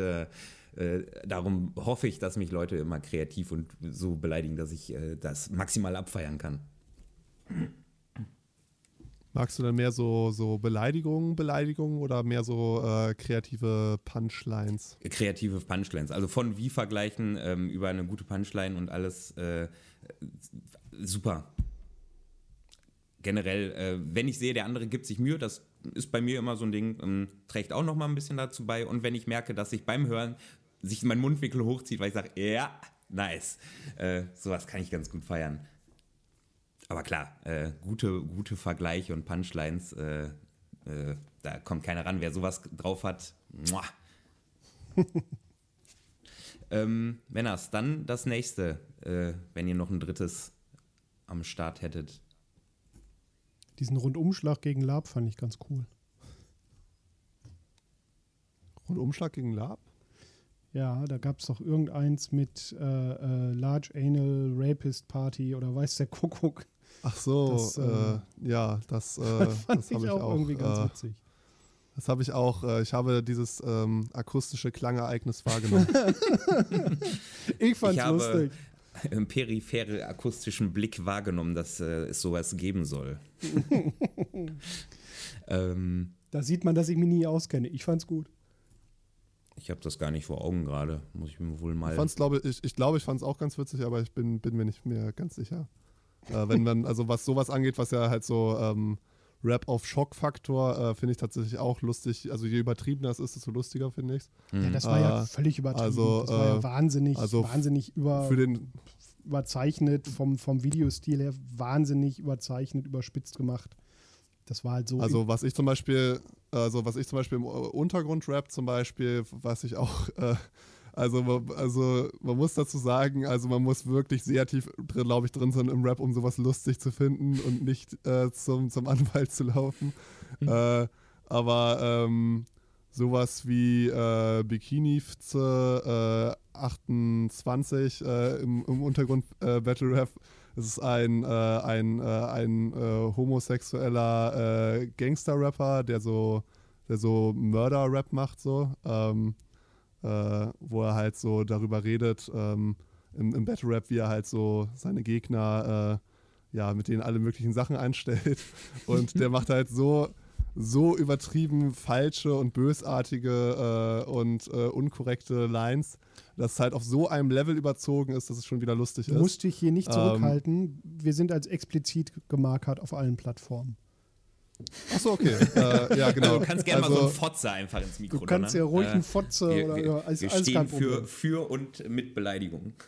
darum hoffe ich, dass mich Leute immer kreativ und so beleidigen, dass ich das maximal abfeiern kann. Magst du dann mehr so, so Beleidigungen, Beleidigungen oder mehr so äh, kreative Punchlines? kreative Punchlines. Also von wie vergleichen ähm, über eine gute Punchline und alles äh, super. Generell, äh, wenn ich sehe, der andere gibt sich Mühe, das ist bei mir immer so ein Ding, ähm, trägt auch noch mal ein bisschen dazu bei. Und wenn ich merke, dass sich beim Hören sich mein Mundwinkel hochzieht, weil ich sage, ja, nice, äh, sowas kann ich ganz gut feiern. Aber klar, äh, gute, gute Vergleiche und Punchlines, äh, äh, da kommt keiner ran. Wer sowas drauf hat, muah. ähm, Männers, dann das nächste, äh, wenn ihr noch ein drittes am Start hättet. Diesen Rundumschlag gegen Lab fand ich ganz cool. Rundumschlag gegen Lab? Ja, da gab es doch irgendeins mit äh, äh, Large Anal Rapist Party oder weiß der Kuckuck. Ach so, Das, äh, äh, ja, das, äh, Fand das habe ich auch, auch. irgendwie ganz äh, witzig. das habe ich auch. Äh, ich habe dieses ähm, akustische Klangereignis wahrgenommen. Ich fand's ich habe lustig. im periphere akustischen Blick wahrgenommen, dass äh, es sowas geben soll. ähm, Da sieht man, dass ich mich nie auskenne. Ich fand's gut. ich habe das gar nicht vor Augen gerade. Muss ich mir wohl mal. Ich fand's, glaube ich, ich glaube, ich fand es auch ganz witzig, aber ich bin, bin mir nicht mehr ganz sicher. Äh, wenn man, also was sowas angeht, was ja halt so ähm, Rap auf Schockfaktor, äh, finde ich tatsächlich auch lustig. Also je übertriebener es ist, desto lustiger finde ich Ja, das war ja Äh, völlig übertrieben. also, das war ja äh, wahnsinnig, also wahnsinnig über, Für den, überzeichnet, vom, vom Videostil her wahnsinnig überzeichnet, überspitzt gemacht. Das war halt so. also was ich zum Beispiel, also was ich zum Beispiel im Untergrundrap zum Beispiel, was ich auch äh, Also, man- also man muss dazu sagen, also man muss wirklich sehr tief, glaube ich, drin sein im Rap, um sowas lustig zu finden und nicht äh, zum, zum Anwalt zu laufen. Äh, aber ähm, sowas wie äh, Bikini äh, 28 äh, im, im Untergrund äh, Battle Rap. Es ist ein, äh, ein, äh, ein äh, homosexueller Gangster-Rapper, der so, der so Murder-Rap macht, so. Ähm, äh, wo er halt so darüber redet, ähm, im, im Battle Rap, wie er halt so seine Gegner, äh, ja, mit denen alle möglichen Sachen einstellt. Und der macht halt so, so übertrieben falsche und bösartige äh, und äh, unkorrekte Lines, dass es halt auf so einem Level überzogen ist, dass es schon wieder lustig Du ist. musst dich hier nicht Ähm, zurückhalten. Wir sind als explizit gemarkert auf allen Plattformen. Achso, okay. äh, ja, genau. Also du kannst gerne mal so Also- einen Fotze einfach ins Mikro Du kannst ja ruhig Äh, einen Fotze wir, oder wir, ja, alles, wir alles stehen für, für und mit Beleidigung.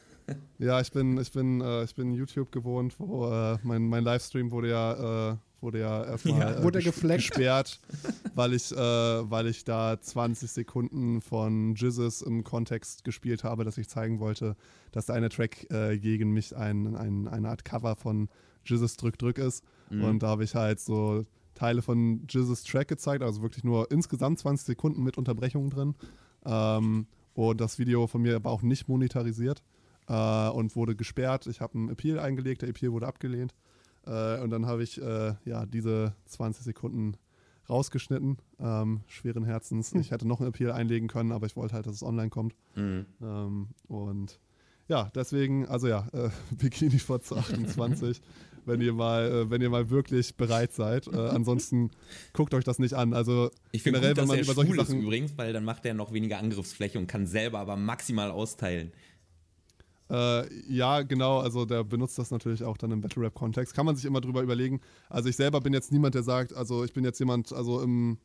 Ja, ich bin, ich bin, äh, ich bin YouTube gewohnt, wo äh, mein, mein Livestream wurde ja, äh, wurde ja erstmal Ja. äh, Wurde gesperrt, weil ich, äh, weil ich da 20 Sekunden von Jizzes im Kontext gespielt habe, dass ich zeigen wollte, dass der eine Track äh, gegen mich ein, ein, eine Art Cover von Jizzes Drück Drück ist. Und da habe ich halt so Teile von Jizzes Track gezeigt, also wirklich nur insgesamt 20 Sekunden mit Unterbrechungen drin. Ähm, und das Video von mir war auch nicht monetarisiert äh, und wurde gesperrt. Ich habe einen Appeal eingelegt, der Appeal wurde abgelehnt. Äh, und dann habe ich äh, ja diese 20 Sekunden rausgeschnitten, ähm, schweren Herzens. Ich hätte noch einen Appeal einlegen können, aber ich wollte halt, dass es online kommt. Mhm. Ähm, und ja, deswegen, also ja, äh, Bikini Fotze 28, wenn ihr mal, äh, wenn ihr mal wirklich bereit seid. Äh, ansonsten guckt euch das nicht an. Also Ich finde generell, gut, wenn man er über solche Sachen übrigens, weil dann macht er noch weniger Angriffsfläche und kann selber aber maximal austeilen. Äh, ja, genau, also der benutzt das natürlich auch dann im Battle Rap Kontext. Kann man sich immer drüber überlegen. Also ich selber bin jetzt niemand, der sagt, also ich bin jetzt jemand, also im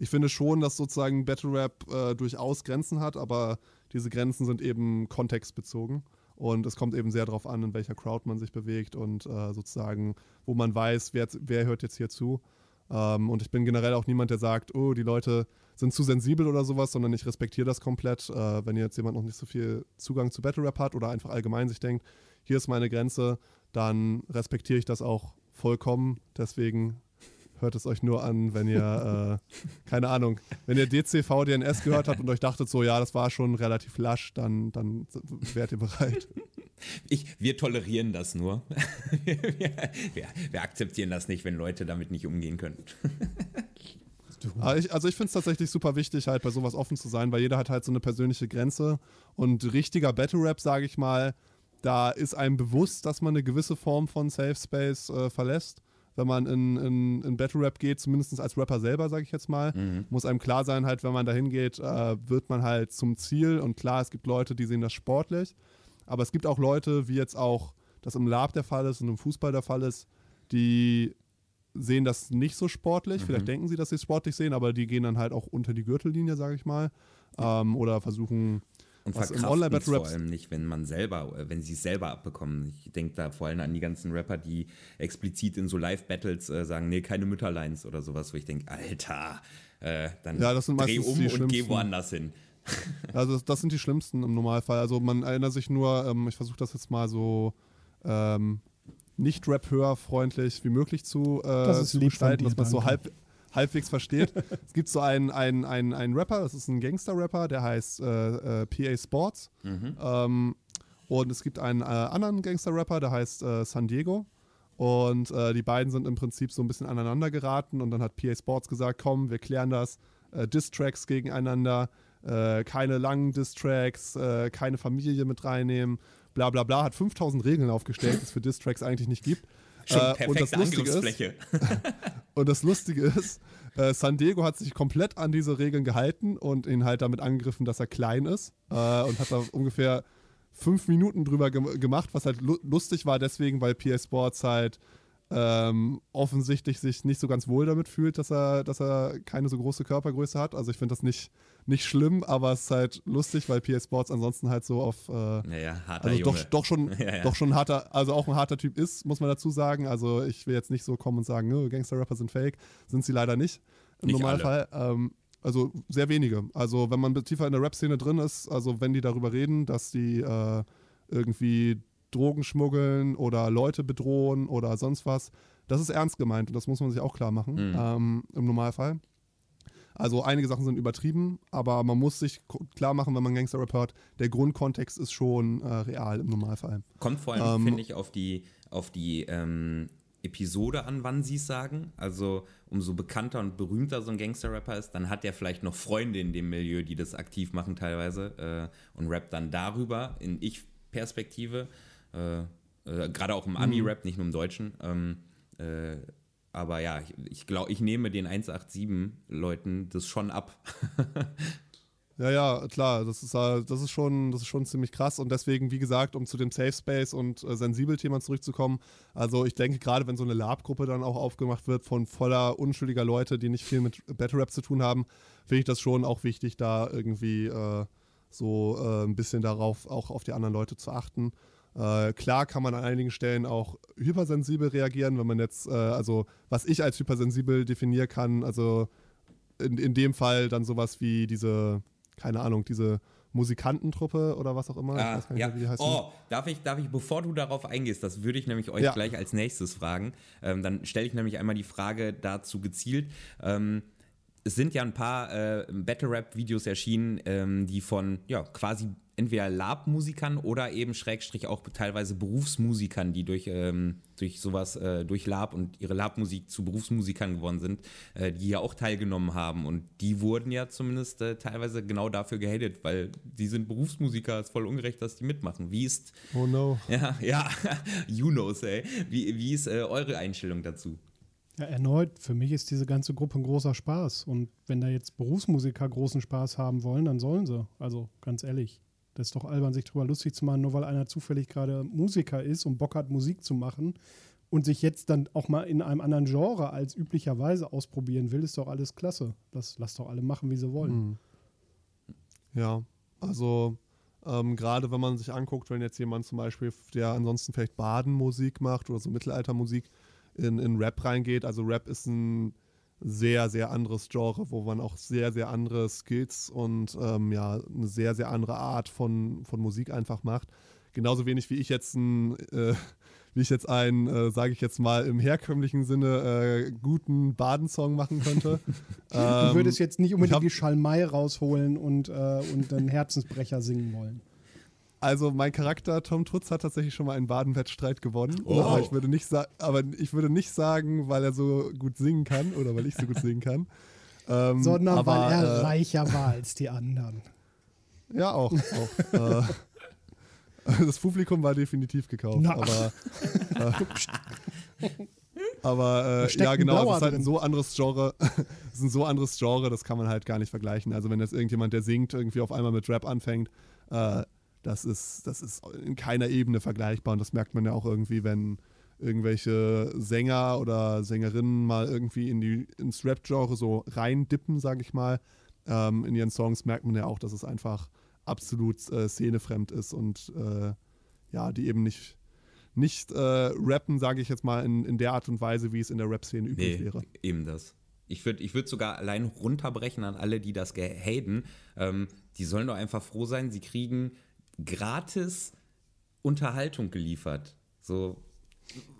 ich finde schon, dass sozusagen Battle Rap äh, durchaus Grenzen hat, aber diese Grenzen sind eben kontextbezogen. Und es kommt eben sehr darauf an, in welcher Crowd man sich bewegt und äh, sozusagen, wo man weiß, wer, wer hört jetzt hier zu. Ähm, und ich bin generell auch niemand, der sagt, oh, die Leute sind zu sensibel oder sowas, sondern ich respektiere das komplett. Äh, wenn jetzt jemand noch nicht so viel Zugang zu Battle Rap hat oder einfach allgemein sich denkt, hier ist meine Grenze, dann respektiere ich das auch vollkommen. Deswegen hört es euch nur an, wenn ihr, äh, keine Ahnung, wenn ihr DCV DNS gehört habt und euch dachtet so, ja, das war schon relativ lasch, dann, dann wärt ihr bereit. Ich, wir tolerieren das nur. wir, wir, wir akzeptieren das nicht, wenn Leute damit nicht umgehen können. Aber ich, also ich finde es tatsächlich super wichtig, halt bei sowas offen zu sein, weil jeder hat halt so eine persönliche Grenze und richtiger Battle Rap, sage ich mal, da ist einem bewusst, dass man eine gewisse Form von Safe Space äh, verlässt. Wenn man in, in, in Battle Rap geht, zumindest als Rapper selber, sage ich jetzt mal, muss einem klar sein, halt, wenn man dahin geht, äh, wird man halt zum Ziel. Und klar, es gibt Leute, die sehen das sportlich, aber es gibt auch Leute, wie jetzt auch das im Lab der Fall ist und im Fußball der Fall ist, die sehen das nicht so sportlich. Vielleicht denken sie, dass sie es sportlich sehen, aber die gehen dann halt auch unter die Gürtellinie, sage ich mal. Ähm, oder versuchen Und Was im verkraften es vor allem nicht, wenn man selber, äh, wenn sie es selber abbekommen. Ich denke da vor allem an die ganzen Rapper, die explizit in so Live-Battles äh, sagen, nee, keine Mütterlines oder sowas, wo ich denke, Alter, äh, dann Ja, das sind dreh meistens um die und geh schlimmsten. woanders hin. Also das, das sind die schlimmsten im Normalfall. Also man erinnert sich nur, ähm, ich versuche das jetzt mal so ähm, nicht Rap-Hörfreundlich wie mölich zu, äh, Das ist zu gestalten, dir, dass man es so halb, halbwegs versteht. es gibt so einen, einen, einen, einen Rapper, das ist ein Gangster-Rapper, der heißt äh, äh, PA Sports. Ähm, und es gibt einen äh, anderen Gangster-Rapper, der heißt äh, San Diego. Und äh, die beiden sind im Prinzip so ein bisschen aneinander geraten. Und dann hat PA Sports gesagt, komm, wir klären das. Äh, Diss-Tracks gegeneinander, äh, keine langen Diss-Tracks, äh, keine Familie mit reinnehmen, bla bla bla. Hat 5000 Regeln aufgestellt, die es für Diss-Tracks eigentlich nicht gibt. Schon Äh, und das perfekte Lustige ist, Angriffsfläche. und das Lustige ist, äh, San Diego hat sich komplett an diese Regeln gehalten und ihn halt damit angegriffen, dass er klein ist. Äh, und hat da ungefähr fünf Minuten drüber gem gemacht, was halt lu lustig war, deswegen, weil PS Sports halt ähm, offensichtlich sich nicht so ganz wohl damit fühlt, dass er, dass er keine so große Körpergröße hat. Also ich finde das nicht, nicht schlimm, aber es ist halt lustig, weil PS Sports ansonsten halt so auf äh, Naja, harter also doch, doch schon, Ja, ja. doch schon ein harter, also auch ein harter Typ ist, muss man dazu sagen. Also ich will jetzt nicht so kommen und sagen, "Nö, Gangster-Rapper sind fake, sind sie leider nicht im Nicht Normalfall. Ähm, also sehr wenige. Also wenn man tiefer in der Rap-Szene drin ist, also wenn die darüber reden, dass die äh, irgendwie Drogen schmuggeln oder Leute bedrohen oder sonst was, das ist ernst gemeint und das muss man sich auch klar machen mhm. ähm, im Normalfall. Also einige Sachen sind übertrieben, aber man muss sich klar machen, wenn man Gangster-Rap hört, der Grundkontext ist schon äh, real im Normalfall. Kommt vor allem, ähm, finde ich, auf die, auf die ähm, Episode an, wann sie es sagen. Also umso bekannter und berühmter so ein Gangster-Rapper ist, dann hat er vielleicht noch Freunde in dem Milieu, die das aktiv machen teilweise äh, und rappt dann darüber in Ich-Perspektive. Äh, äh, Gerade auch im Ami-Rap, nicht nur im Deutschen. Ähm, äh, aber ja, ich, ich glaube, ich nehme den 187-Leuten das schon ab. ja, ja, klar, das ist, das, ist schon, das ist schon ziemlich krass und deswegen, wie gesagt, um zu dem Safe Space und äh, Sensibel-Thema zurückzukommen, also ich denke, gerade wenn so eine Lab-Gruppe dann auch aufgemacht wird von voller unschuldiger Leute, die nicht viel mit Battle Rap zu tun haben, finde ich das schon auch wichtig, da irgendwie äh, so äh, ein bisschen darauf auch auf die anderen Leute zu achten. Äh, klar kann man an einigen Stellen auch hypersensibel reagieren, wenn man jetzt, äh, also was ich als hypersensibel definieren kann, also in, in dem Fall dann sowas wie diese, keine Ahnung, diese Musikantentruppe oder was auch immer. Ah, ja. Mehr, oh, darf ich, darf ich, bevor du darauf eingehst, das würde ich nämlich euch ja. gleich als nächstes fragen. Ähm, dann stelle ich nämlich einmal die Frage dazu gezielt. Ähm, es sind ja ein paar äh, Battle-Rap-Videos erschienen, ähm, die von ja, quasi entweder Lab-Musikern oder eben Schrägstrich auch teilweise Berufsmusikern, die durch, ähm, durch sowas, äh, durch Lab und ihre Lab-Musik zu Berufsmusikern geworden sind, äh, die ja auch teilgenommen haben. Und die wurden ja zumindest äh, teilweise genau dafür gehatet, weil die sind Berufsmusiker, ist voll ungerecht, dass die mitmachen. Wie ist. Oh no. Ja, ja, you know, say. Wie, wie ist äh, eure Einstellung dazu? Ja, erneut, für mich ist diese ganze Gruppe ein großer Spaß. Und wenn da jetzt Berufsmusiker großen Spaß haben wollen, dann sollen sie. Also ganz ehrlich. Das ist doch albern, sich darüber lustig zu machen, nur weil einer zufällig gerade Musiker ist und Bock hat, Musik zu machen und sich jetzt dann auch mal in einem anderen Genre als üblicherweise ausprobieren will, ist doch alles klasse. Das lass doch alle machen, wie sie wollen. Mhm. Ja, also ähm, gerade wenn man sich anguckt, wenn jetzt jemand zum Beispiel, der ansonsten vielleicht Badenmusik macht oder so Mittelaltermusik in, in Rap reingeht, also Rap ist ein sehr, sehr anderes Genre, wo man auch sehr, sehr andere Skills und ähm, ja, eine sehr, sehr andere Art von, von Musik einfach macht. Genauso wenig wie ich jetzt ein, äh, wie ich jetzt einen, äh, sage ich jetzt mal im herkömmlichen Sinne, äh, guten Badensong machen könnte. ähm, du würdest jetzt nicht unbedingt die Schalmei rausholen und, äh, und einen Herzensbrecher singen wollen. Also mein Charakter Tom Trutz hat tatsächlich schon mal einen Badenwettstreit gewonnen. Oh. Aber, ich würde nicht aber ich würde nicht sagen, weil er so gut singen kann oder weil ich so gut singen kann. Ähm, Sondern aber, weil er äh, reicher war als die anderen. Ja, auch. auch äh, das Publikum war definitiv gekauft. Na. Aber, äh, aber äh, ja, genau, es ist halt ein so anderes Genre. es ist ein so anderes Genre, das kann man halt gar nicht vergleichen. Also wenn jetzt irgendjemand, der singt, irgendwie auf einmal mit Rap anfängt, äh, das ist, das ist in keiner Ebene vergleichbar. Und das merkt man ja auch irgendwie, wenn irgendwelche Sänger oder Sängerinnen mal irgendwie in die, ins Rap-Genre so reindippen, sage ich mal. Ähm, in ihren Songs merkt man ja auch, dass es einfach absolut äh, szenefremd ist und äh, ja, die eben nicht, nicht äh, rappen, sage ich jetzt mal, in, in der Art und Weise, wie es in der Rap-Szene üblich nee, wäre. Eben das. Ich würde ich würd sogar allein runterbrechen an alle, die das haten. Ähm, die sollen doch einfach froh sein, sie kriegen gratis Unterhaltung geliefert. So,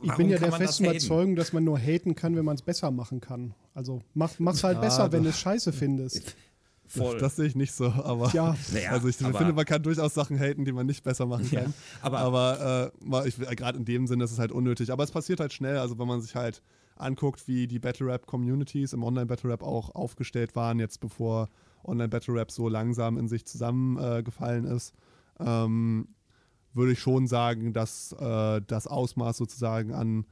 ich bin ja der festen Überzeugung, dass man nur haten kann, wenn man es besser machen kann. Also mach, mach's halt ja, besser, wenn du es scheiße findest. Voll. Das sehe ich nicht so, aber ja. Naja, also ich finde, man kann durchaus Sachen haten, die man nicht besser machen kann. Ja, aber aber äh, gerade in dem Sinne ist es halt unnötig. Aber es passiert halt schnell, also wenn man sich halt anguckt, wie die Battle Rap Communities im Online Battle Rap auch aufgestellt waren, jetzt bevor Online Battle Rap so langsam in sich zusammengefallen äh, ist ähm, würde ich schon sagen, dass äh, das Ausmaß sozusagen an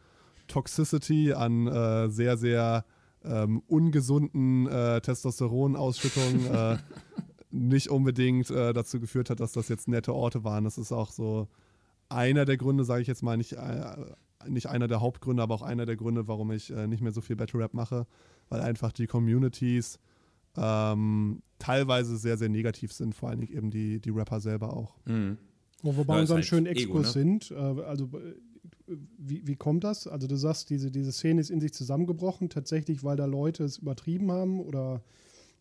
Toxicity, an äh, sehr, sehr ähm, ungesunden äh, Testosteronausschüttungen äh, nicht unbedingt äh, dazu geführt hat, dass das jetzt nette Orte waren. Das ist auch so einer der Gründe, sage ich jetzt mal, nicht, äh, nicht einer der Hauptgründe, aber auch einer der Gründe, warum ich nicht mehr so viel Battle Rap mache, weil einfach die Communities ähm, teilweise sehr, sehr negativ sind, vor allen Dingen eben die, die Rapper selber auch. Mhm. Wo wir bei unserem halt schönen Exkurs Ego, ne? sind, äh, also äh, wie, wie kommt das? Also du sagst, diese, diese Szene ist in sich zusammengebrochen, tatsächlich, weil da Leute es übertrieben haben oder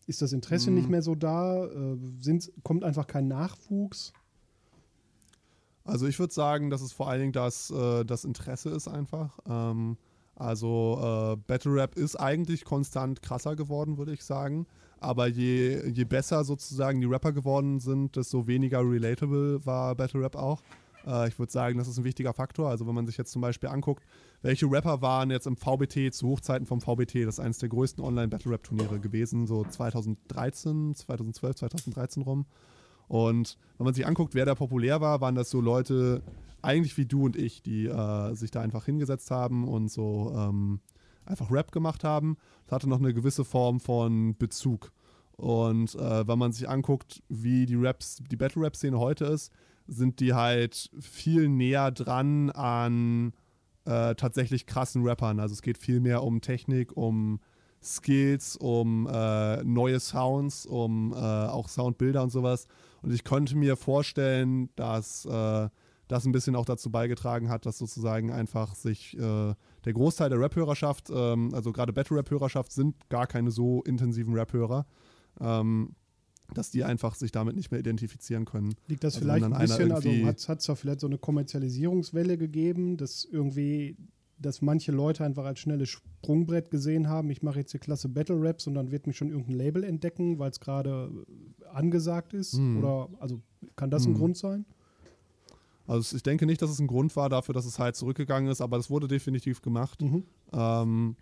Ist das Interesse mhm. nicht mehr so da? Äh, sind, kommt einfach kein Nachwuchs? Also ich würde sagen, dass es vor allen Dingen das, äh, das Interesse ist einfach. Ähm, also äh, Battle Rap ist eigentlich konstant krasser geworden, würde ich sagen. Aber je, je besser sozusagen die Rapper geworden sind, desto weniger relatable war Battle Rap auch. Äh, ich würde sagen, das ist ein wichtiger Faktor. Also wenn man sich jetzt zum Beispiel anguckt, welche Rapper waren jetzt im VBT zu Hochzeiten vom VBT, das ist eines der größten Online-Battle-Rap-Turniere gewesen, so 2013, 2012, 2013 rum. Und wenn man sich anguckt, wer da populär war, waren das so Leute, eigentlich wie du und ich, die äh, sich da einfach hingesetzt haben und so ähm, einfach Rap gemacht haben. Das hatte noch eine gewisse Form von Bezug. Und äh, wenn man sich anguckt, wie die Raps, die Battle-Rap-Szene heute ist, sind die halt viel näher dran an äh, tatsächlich krassen Rappern. Also es geht viel mehr um Technik, um Skills, um äh, neue Sounds, um äh, auch Soundbilder und sowas. Und ich könnte mir vorstellen, dass äh, das ein bisschen auch dazu beigetragen hat, dass sozusagen einfach sich äh, der Großteil der Rap-Hörerschaft, ähm, also gerade Battle-Rap-Hörerschaft, sind gar keine so intensiven Rap-Hörer. Ähm, dass die einfach sich damit nicht mehr identifizieren können. Liegt das also vielleicht ein bisschen, also hat es da vielleicht so eine Kommerzialisierungswelle gegeben, dass irgendwie, dass manche Leute einfach als schnelles Sprungbrett gesehen haben, ich mache jetzt hier klasse Battle Raps und dann wird mich schon irgendein Label entdecken, weil es gerade angesagt ist? Hm. Oder also kann das hm. ein Grund sein? Also ich denke nicht, dass es ein Grund war dafür, dass es halt zurückgegangen ist, aber es wurde definitiv gemacht. Mhm. Ähm,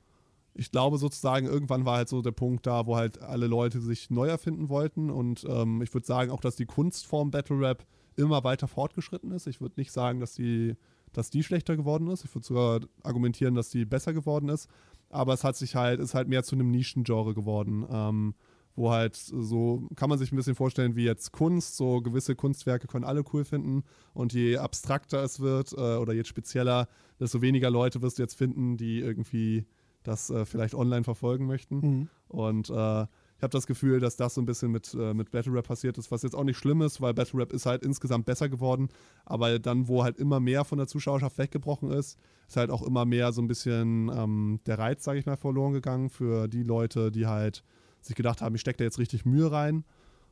ich glaube sozusagen, irgendwann war halt so der Punkt da, wo halt alle Leute sich neu erfinden wollten. Und ähm, ich würde sagen auch, dass die Kunstform Battle Rap immer weiter fortgeschritten ist. Ich würde nicht sagen, dass die, dass die schlechter geworden ist. Ich würde sogar argumentieren, dass die besser geworden ist. Aber es hat sich halt, ist halt mehr zu einem Nischengenre geworden. Ähm, wo halt so, kann man sich ein bisschen vorstellen, wie jetzt Kunst, so gewisse Kunstwerke können alle cool finden und je abstrakter es wird äh, oder je spezieller, desto weniger Leute wirst du jetzt finden, die irgendwie das äh, vielleicht online verfolgen möchten. Mhm. Und äh, ich habe das Gefühl, dass das so ein bisschen mit, äh, mit Battle Rap passiert ist, was jetzt auch nicht schlimm ist, weil Battle Rap ist halt insgesamt besser geworden. Aber dann, wo halt immer mehr von der Zuschauerschaft weggebrochen ist, ist halt auch immer mehr so ein bisschen ähm, der Reiz, sage ich mal, verloren gegangen für die Leute, die halt sich gedacht haben, ich stecke da jetzt richtig Mühe rein.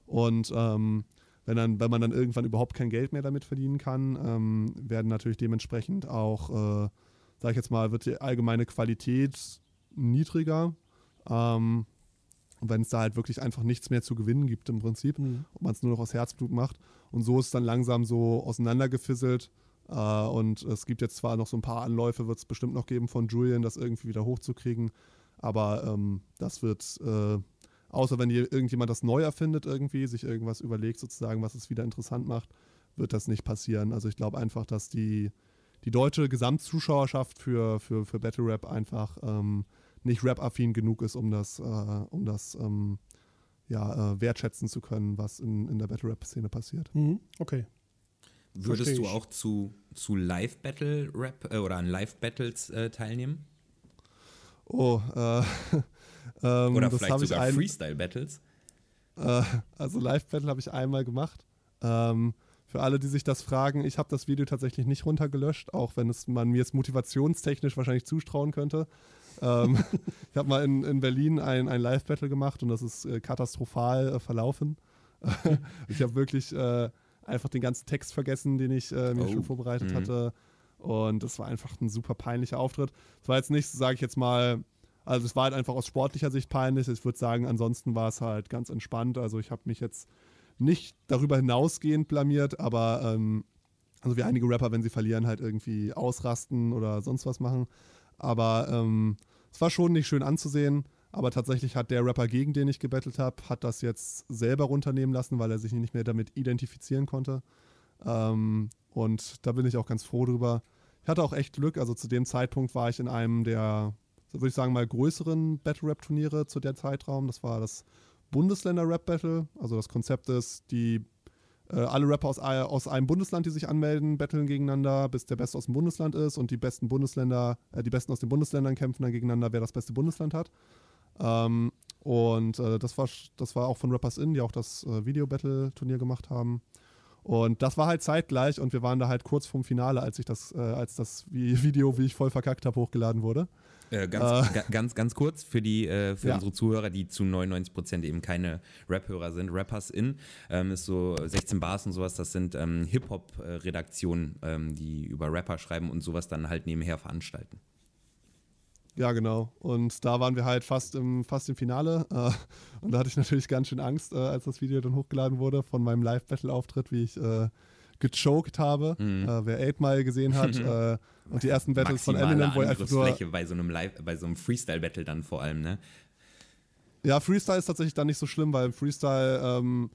Und ähm, wenn, dann, wenn man dann irgendwann überhaupt kein Geld mehr damit verdienen kann, ähm, werden natürlich dementsprechend auch, äh, sage ich jetzt mal, wird die allgemeine Qualität niedriger. Ähm, wenn es da halt wirklich einfach nichts mehr zu gewinnen gibt im Prinzip mhm. und man es nur noch aus Herzblut macht. Und so ist es dann langsam so auseinandergefisselt. Äh, und es gibt jetzt zwar noch so ein paar Anläufe, wird es bestimmt noch geben von Julian, das irgendwie wieder hochzukriegen. Aber ähm, das wird, äh, außer wenn hier irgendjemand das neu erfindet irgendwie, sich irgendwas überlegt sozusagen, was es wieder interessant macht, wird das nicht passieren. Also ich glaube einfach, dass die, die deutsche Gesamtzuschauerschaft für, für, für Battle Rap einfach ähm, nicht rap-affin genug ist, um das, äh, um das ähm, ja, äh, wertschätzen zu können, was in, in der Battle-Rap-Szene passiert. Mhm. Okay. Würdest du auch zu, zu Live-Battle-Rap äh, oder an Live-Battles äh, teilnehmen? Oh, äh, ähm, Oder vielleicht sogar Freestyle-Battles? Äh, also Live-Battle habe ich einmal gemacht. Ähm, für alle, die sich das fragen, ich habe das Video tatsächlich nicht runtergelöscht, auch wenn es man mir jetzt motivationstechnisch wahrscheinlich zustrauen könnte. ähm, ich habe mal in, in Berlin ein, ein Live-Battle gemacht und das ist äh, katastrophal äh, verlaufen. ich habe wirklich äh, einfach den ganzen Text vergessen, den ich äh, mir oh. schon vorbereitet mhm. hatte. Und das war einfach ein super peinlicher Auftritt. Es war jetzt nicht, sage ich jetzt mal, also es war halt einfach aus sportlicher Sicht peinlich. Ich würde sagen, ansonsten war es halt ganz entspannt. Also ich habe mich jetzt nicht darüber hinausgehend blamiert, aber ähm, also wie einige Rapper, wenn sie verlieren, halt irgendwie ausrasten oder sonst was machen. Aber ähm, es war schon nicht schön anzusehen. Aber tatsächlich hat der Rapper, gegen den ich gebettelt habe, hat das jetzt selber runternehmen lassen, weil er sich nicht mehr damit identifizieren konnte. Ähm, und da bin ich auch ganz froh drüber. Ich hatte auch echt Glück. Also zu dem Zeitpunkt war ich in einem der, würde ich sagen, mal größeren Battle-Rap-Turniere zu der Zeitraum. Das war das Bundesländer-Rap-Battle. Also das Konzept ist, die äh, alle Rapper aus, aus einem Bundesland, die sich anmelden, battlen gegeneinander, bis der Beste aus dem Bundesland ist und die besten Bundesländer, äh, die Besten aus den Bundesländern kämpfen dann gegeneinander, wer das beste Bundesland hat. Ähm, und äh, das, war, das war auch von Rappers In, die auch das äh, Video-Battle-Turnier gemacht haben. Und das war halt zeitgleich und wir waren da halt kurz vorm Finale, als ich das, äh, als das Video, wie ich voll verkackt habe, hochgeladen wurde. Äh, ganz, äh, ganz, ganz kurz für, die, äh, für ja. unsere Zuhörer, die zu 99 Prozent eben keine Rap-Hörer sind. Rappers in ähm, ist so 16 Bars und sowas, das sind ähm, Hip-Hop-Redaktionen, ähm, die über Rapper schreiben und sowas dann halt nebenher veranstalten. Ja, genau. Und da waren wir halt fast im, fast im Finale. Äh, und da hatte ich natürlich ganz schön Angst, äh, als das Video dann hochgeladen wurde von meinem Live-Battle-Auftritt, wie ich äh, gechoked habe. Mhm. Äh, wer 8 Mile gesehen hat äh, und die ersten Battles von Eminem, wo er einfach nur... bei so einem Live, bei so einem Freestyle-Battle dann vor allem, ne? Ja, Freestyle ist tatsächlich dann nicht so schlimm, weil im Freestyle ähm,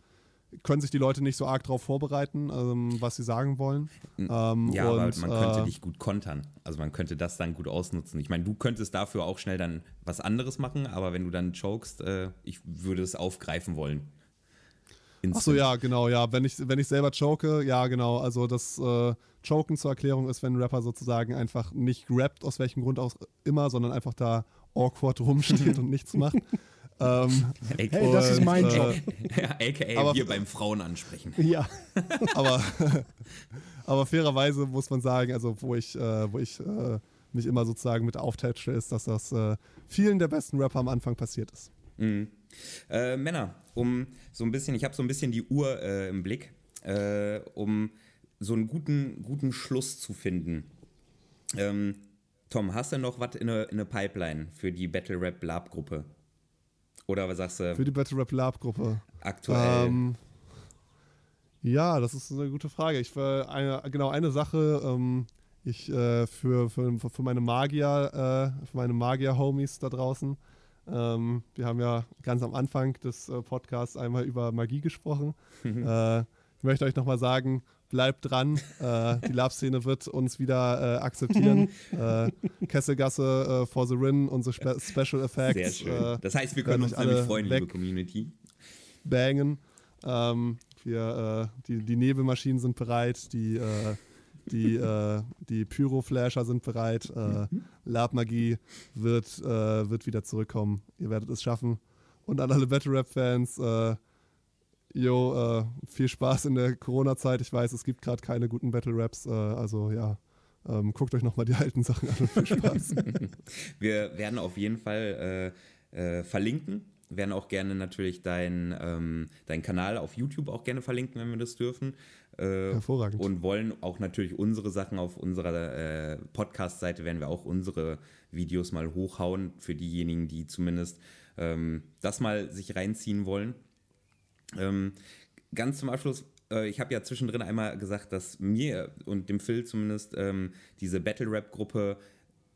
können sich die Leute nicht so arg darauf vorbereiten, ähm, was sie sagen wollen. Ähm, ja, und, aber man könnte äh, dich gut kontern. Also man könnte das dann gut ausnutzen. Ich meine, du könntest dafür auch schnell dann was anderes machen, aber wenn du dann chokest, äh, ich würde es aufgreifen wollen. Instant. Ach so, ja, genau, ja. Wenn ich, wenn ich selber choke, ja, genau. Also das äh, Choken zur Erklärung ist, wenn ein Rapper sozusagen einfach nicht rappt, aus welchem Grund auch immer, sondern einfach da awkward rumsteht und nichts macht. Ähm, hey, und, das ist mein äh, Job. ja, AKA aber, wir beim Frauen ansprechen. Ja. aber, aber fairerweise muss man sagen, also wo ich, äh, wo ich äh, mich immer sozusagen mit auftätsche, ist, dass das äh, vielen der besten Rapper am Anfang passiert ist. Mhm. Äh, Männer, um so ein bisschen, ich habe so ein bisschen die Uhr äh, im Blick, äh, um so einen guten, guten Schluss zu finden. Ähm, Tom, hast du noch was in der in Pipeline für die Battle Rap Lab Gruppe? Oder was sagst du? Für die Battle Rap Lab Gruppe. Aktuell. Ähm, ja, das ist eine gute Frage. Ich für eine, genau eine Sache. Ähm, ich äh, für, für, für meine Magier, äh, für meine Magier-Homies da draußen ähm, wir haben ja ganz am Anfang des äh, Podcasts einmal über Magie gesprochen. Mhm. Äh, ich möchte euch nochmal sagen, bleibt dran. Äh, die Lab-Szene wird uns wieder äh, akzeptieren. äh, Kesselgasse äh, for the Rin, unsere Spe Special Effects. Sehr schön. Das heißt, wir können uns alle freuen, liebe Community. Bangen. Ähm, wir, die, die Nebelmaschinen sind bereit, die die, äh, die Pyro-Flasher sind bereit. Äh, Lab-Magie wird, äh, wird wieder zurückkommen. Ihr werdet es schaffen. Und an alle Battle-Rap-Fans, äh, yo, äh, viel Spaß in der Corona-Zeit. Ich weiß, es gibt gerade keine guten Battle-Raps. Äh, also ja, ähm, guckt euch nochmal die alten Sachen an und viel Spaß. Wir werden auf jeden Fall äh, verlinken werden auch gerne natürlich deinen ähm, dein Kanal auf YouTube auch gerne verlinken, wenn wir das dürfen. Äh, Hervorragend. Und wollen auch natürlich unsere Sachen auf unserer äh, Podcast-Seite, werden wir auch unsere Videos mal hochhauen für diejenigen, die zumindest ähm, das mal sich reinziehen wollen. Ähm, ganz zum Abschluss, äh, ich habe ja zwischendrin einmal gesagt, dass mir und dem Phil zumindest ähm, diese Battle-Rap-Gruppe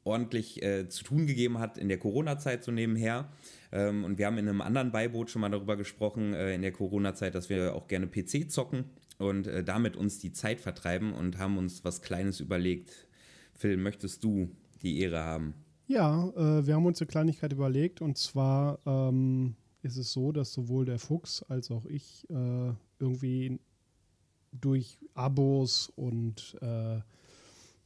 ordentlich äh, zu tun gegeben hat in der Corona-Zeit so nebenher. Ähm, und wir haben in einem anderen Beiboot schon mal darüber gesprochen, äh, in der Corona-Zeit, dass wir auch gerne PC zocken und äh, damit uns die Zeit vertreiben und haben uns was Kleines überlegt. Phil, möchtest du die Ehre haben? Ja, äh, wir haben uns eine Kleinigkeit überlegt und zwar ähm, ist es so, dass sowohl der Fuchs als auch ich äh, irgendwie durch Abos und äh,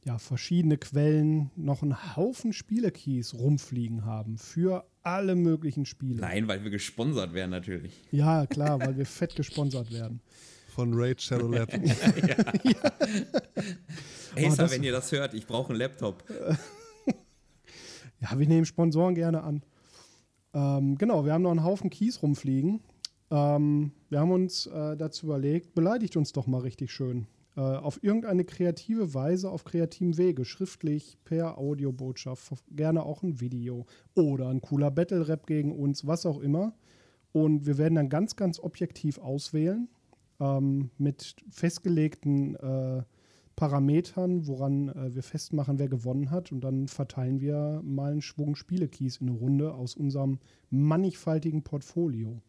ja, verschiedene Quellen noch einen Haufen Spielekeys rumfliegen haben für alle möglichen Spiele. Nein, weil wir gesponsert werden natürlich. Ja, klar, weil wir fett gesponsert werden. Von Raid Shadow Lab. ja. ja. Acer, oh, wenn ihr das hört, ich brauche einen Laptop. ja, wir nehmen Sponsoren gerne an. Ähm, genau, wir haben noch einen Haufen Keys rumfliegen. Ähm, wir haben uns äh, dazu überlegt, beleidigt uns doch mal richtig schön. Äh, auf irgendeine kreative Weise, auf kreativem Wege, schriftlich, per Audiobotschaft, gerne auch ein Video oder ein cooler Battle-Rap gegen uns, was auch immer. Und wir werden dann ganz, ganz objektiv auswählen ähm, mit festgelegten äh, Parametern, woran äh, wir festmachen, wer gewonnen hat. Und dann verteilen wir mal einen Schwung Spielekeys in eine Runde aus unserem mannigfaltigen Portfolio.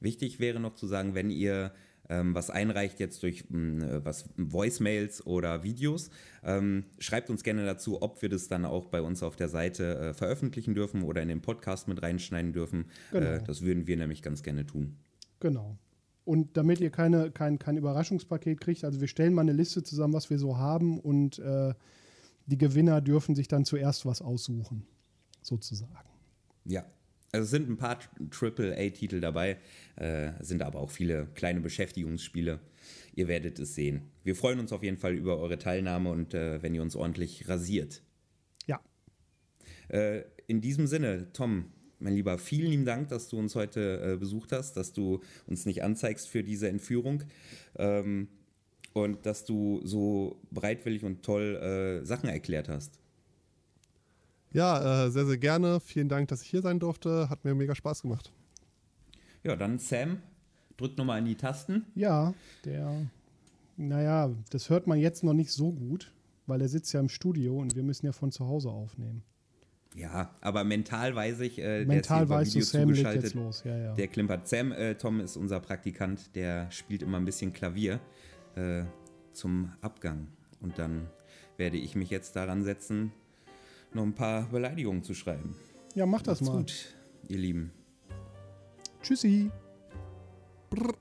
Wichtig wäre noch zu sagen, wenn ihr ähm, was einreicht jetzt durch hm, äh, was Voicemails oder Videos. Ähm, schreibt uns gerne dazu, ob wir das dann auch bei uns auf der Seite äh, veröffentlichen dürfen oder in den Podcast mit reinschneiden dürfen. Äh, genau. Äh, das würden wir nämlich ganz gerne tun. Genau. Und damit ihr keine, kein, kein Überraschungspaket kriegt, also wir stellen mal eine Liste zusammen, was wir so haben und äh, die Gewinner dürfen sich dann zuerst was aussuchen, sozusagen. Ja, also es sind ein paar Triple-A-Titel dabei, äh, sind aber auch viele kleine Beschäftigungsspiele. Ihr werdet es sehen. Wir freuen uns auf jeden Fall über eure Teilnahme und äh, wenn ihr uns ordentlich rasiert. Ja. Äh, in diesem Sinne, Tom, mein Lieber, vielen lieben Dank, dass du uns heute äh, besucht hast, dass du uns nicht anzeigst für diese Entführung ähm, und dass du so bereitwillig und toll äh, Sachen erklärt hast. Ja, äh, sehr, sehr gerne. Vielen Dank, dass ich hier sein durfte. Hat mir mega Spaß gemacht. Ja, dann Sam, drück nochmal in die Tasten. Ja, der, naja, das hört man jetzt noch nicht so gut, weil er sitzt ja im Studio und wir müssen ja von zu Hause aufnehmen. Ja, aber mental weiß ich, äh, mental der ist weiß du, Sam legt jetzt los. Ja, ja. Der klimpert. Sam, äh, Tom ist unser Praktikant, der spielt immer ein bisschen Klavier äh, zum Abgang. Und dann werde ich mich jetzt daran setzen, noch ein paar Beleidigungen zu schreiben. Ja, mach das Macht's mal. gut, ihr Lieben. Tschüssi. Brr.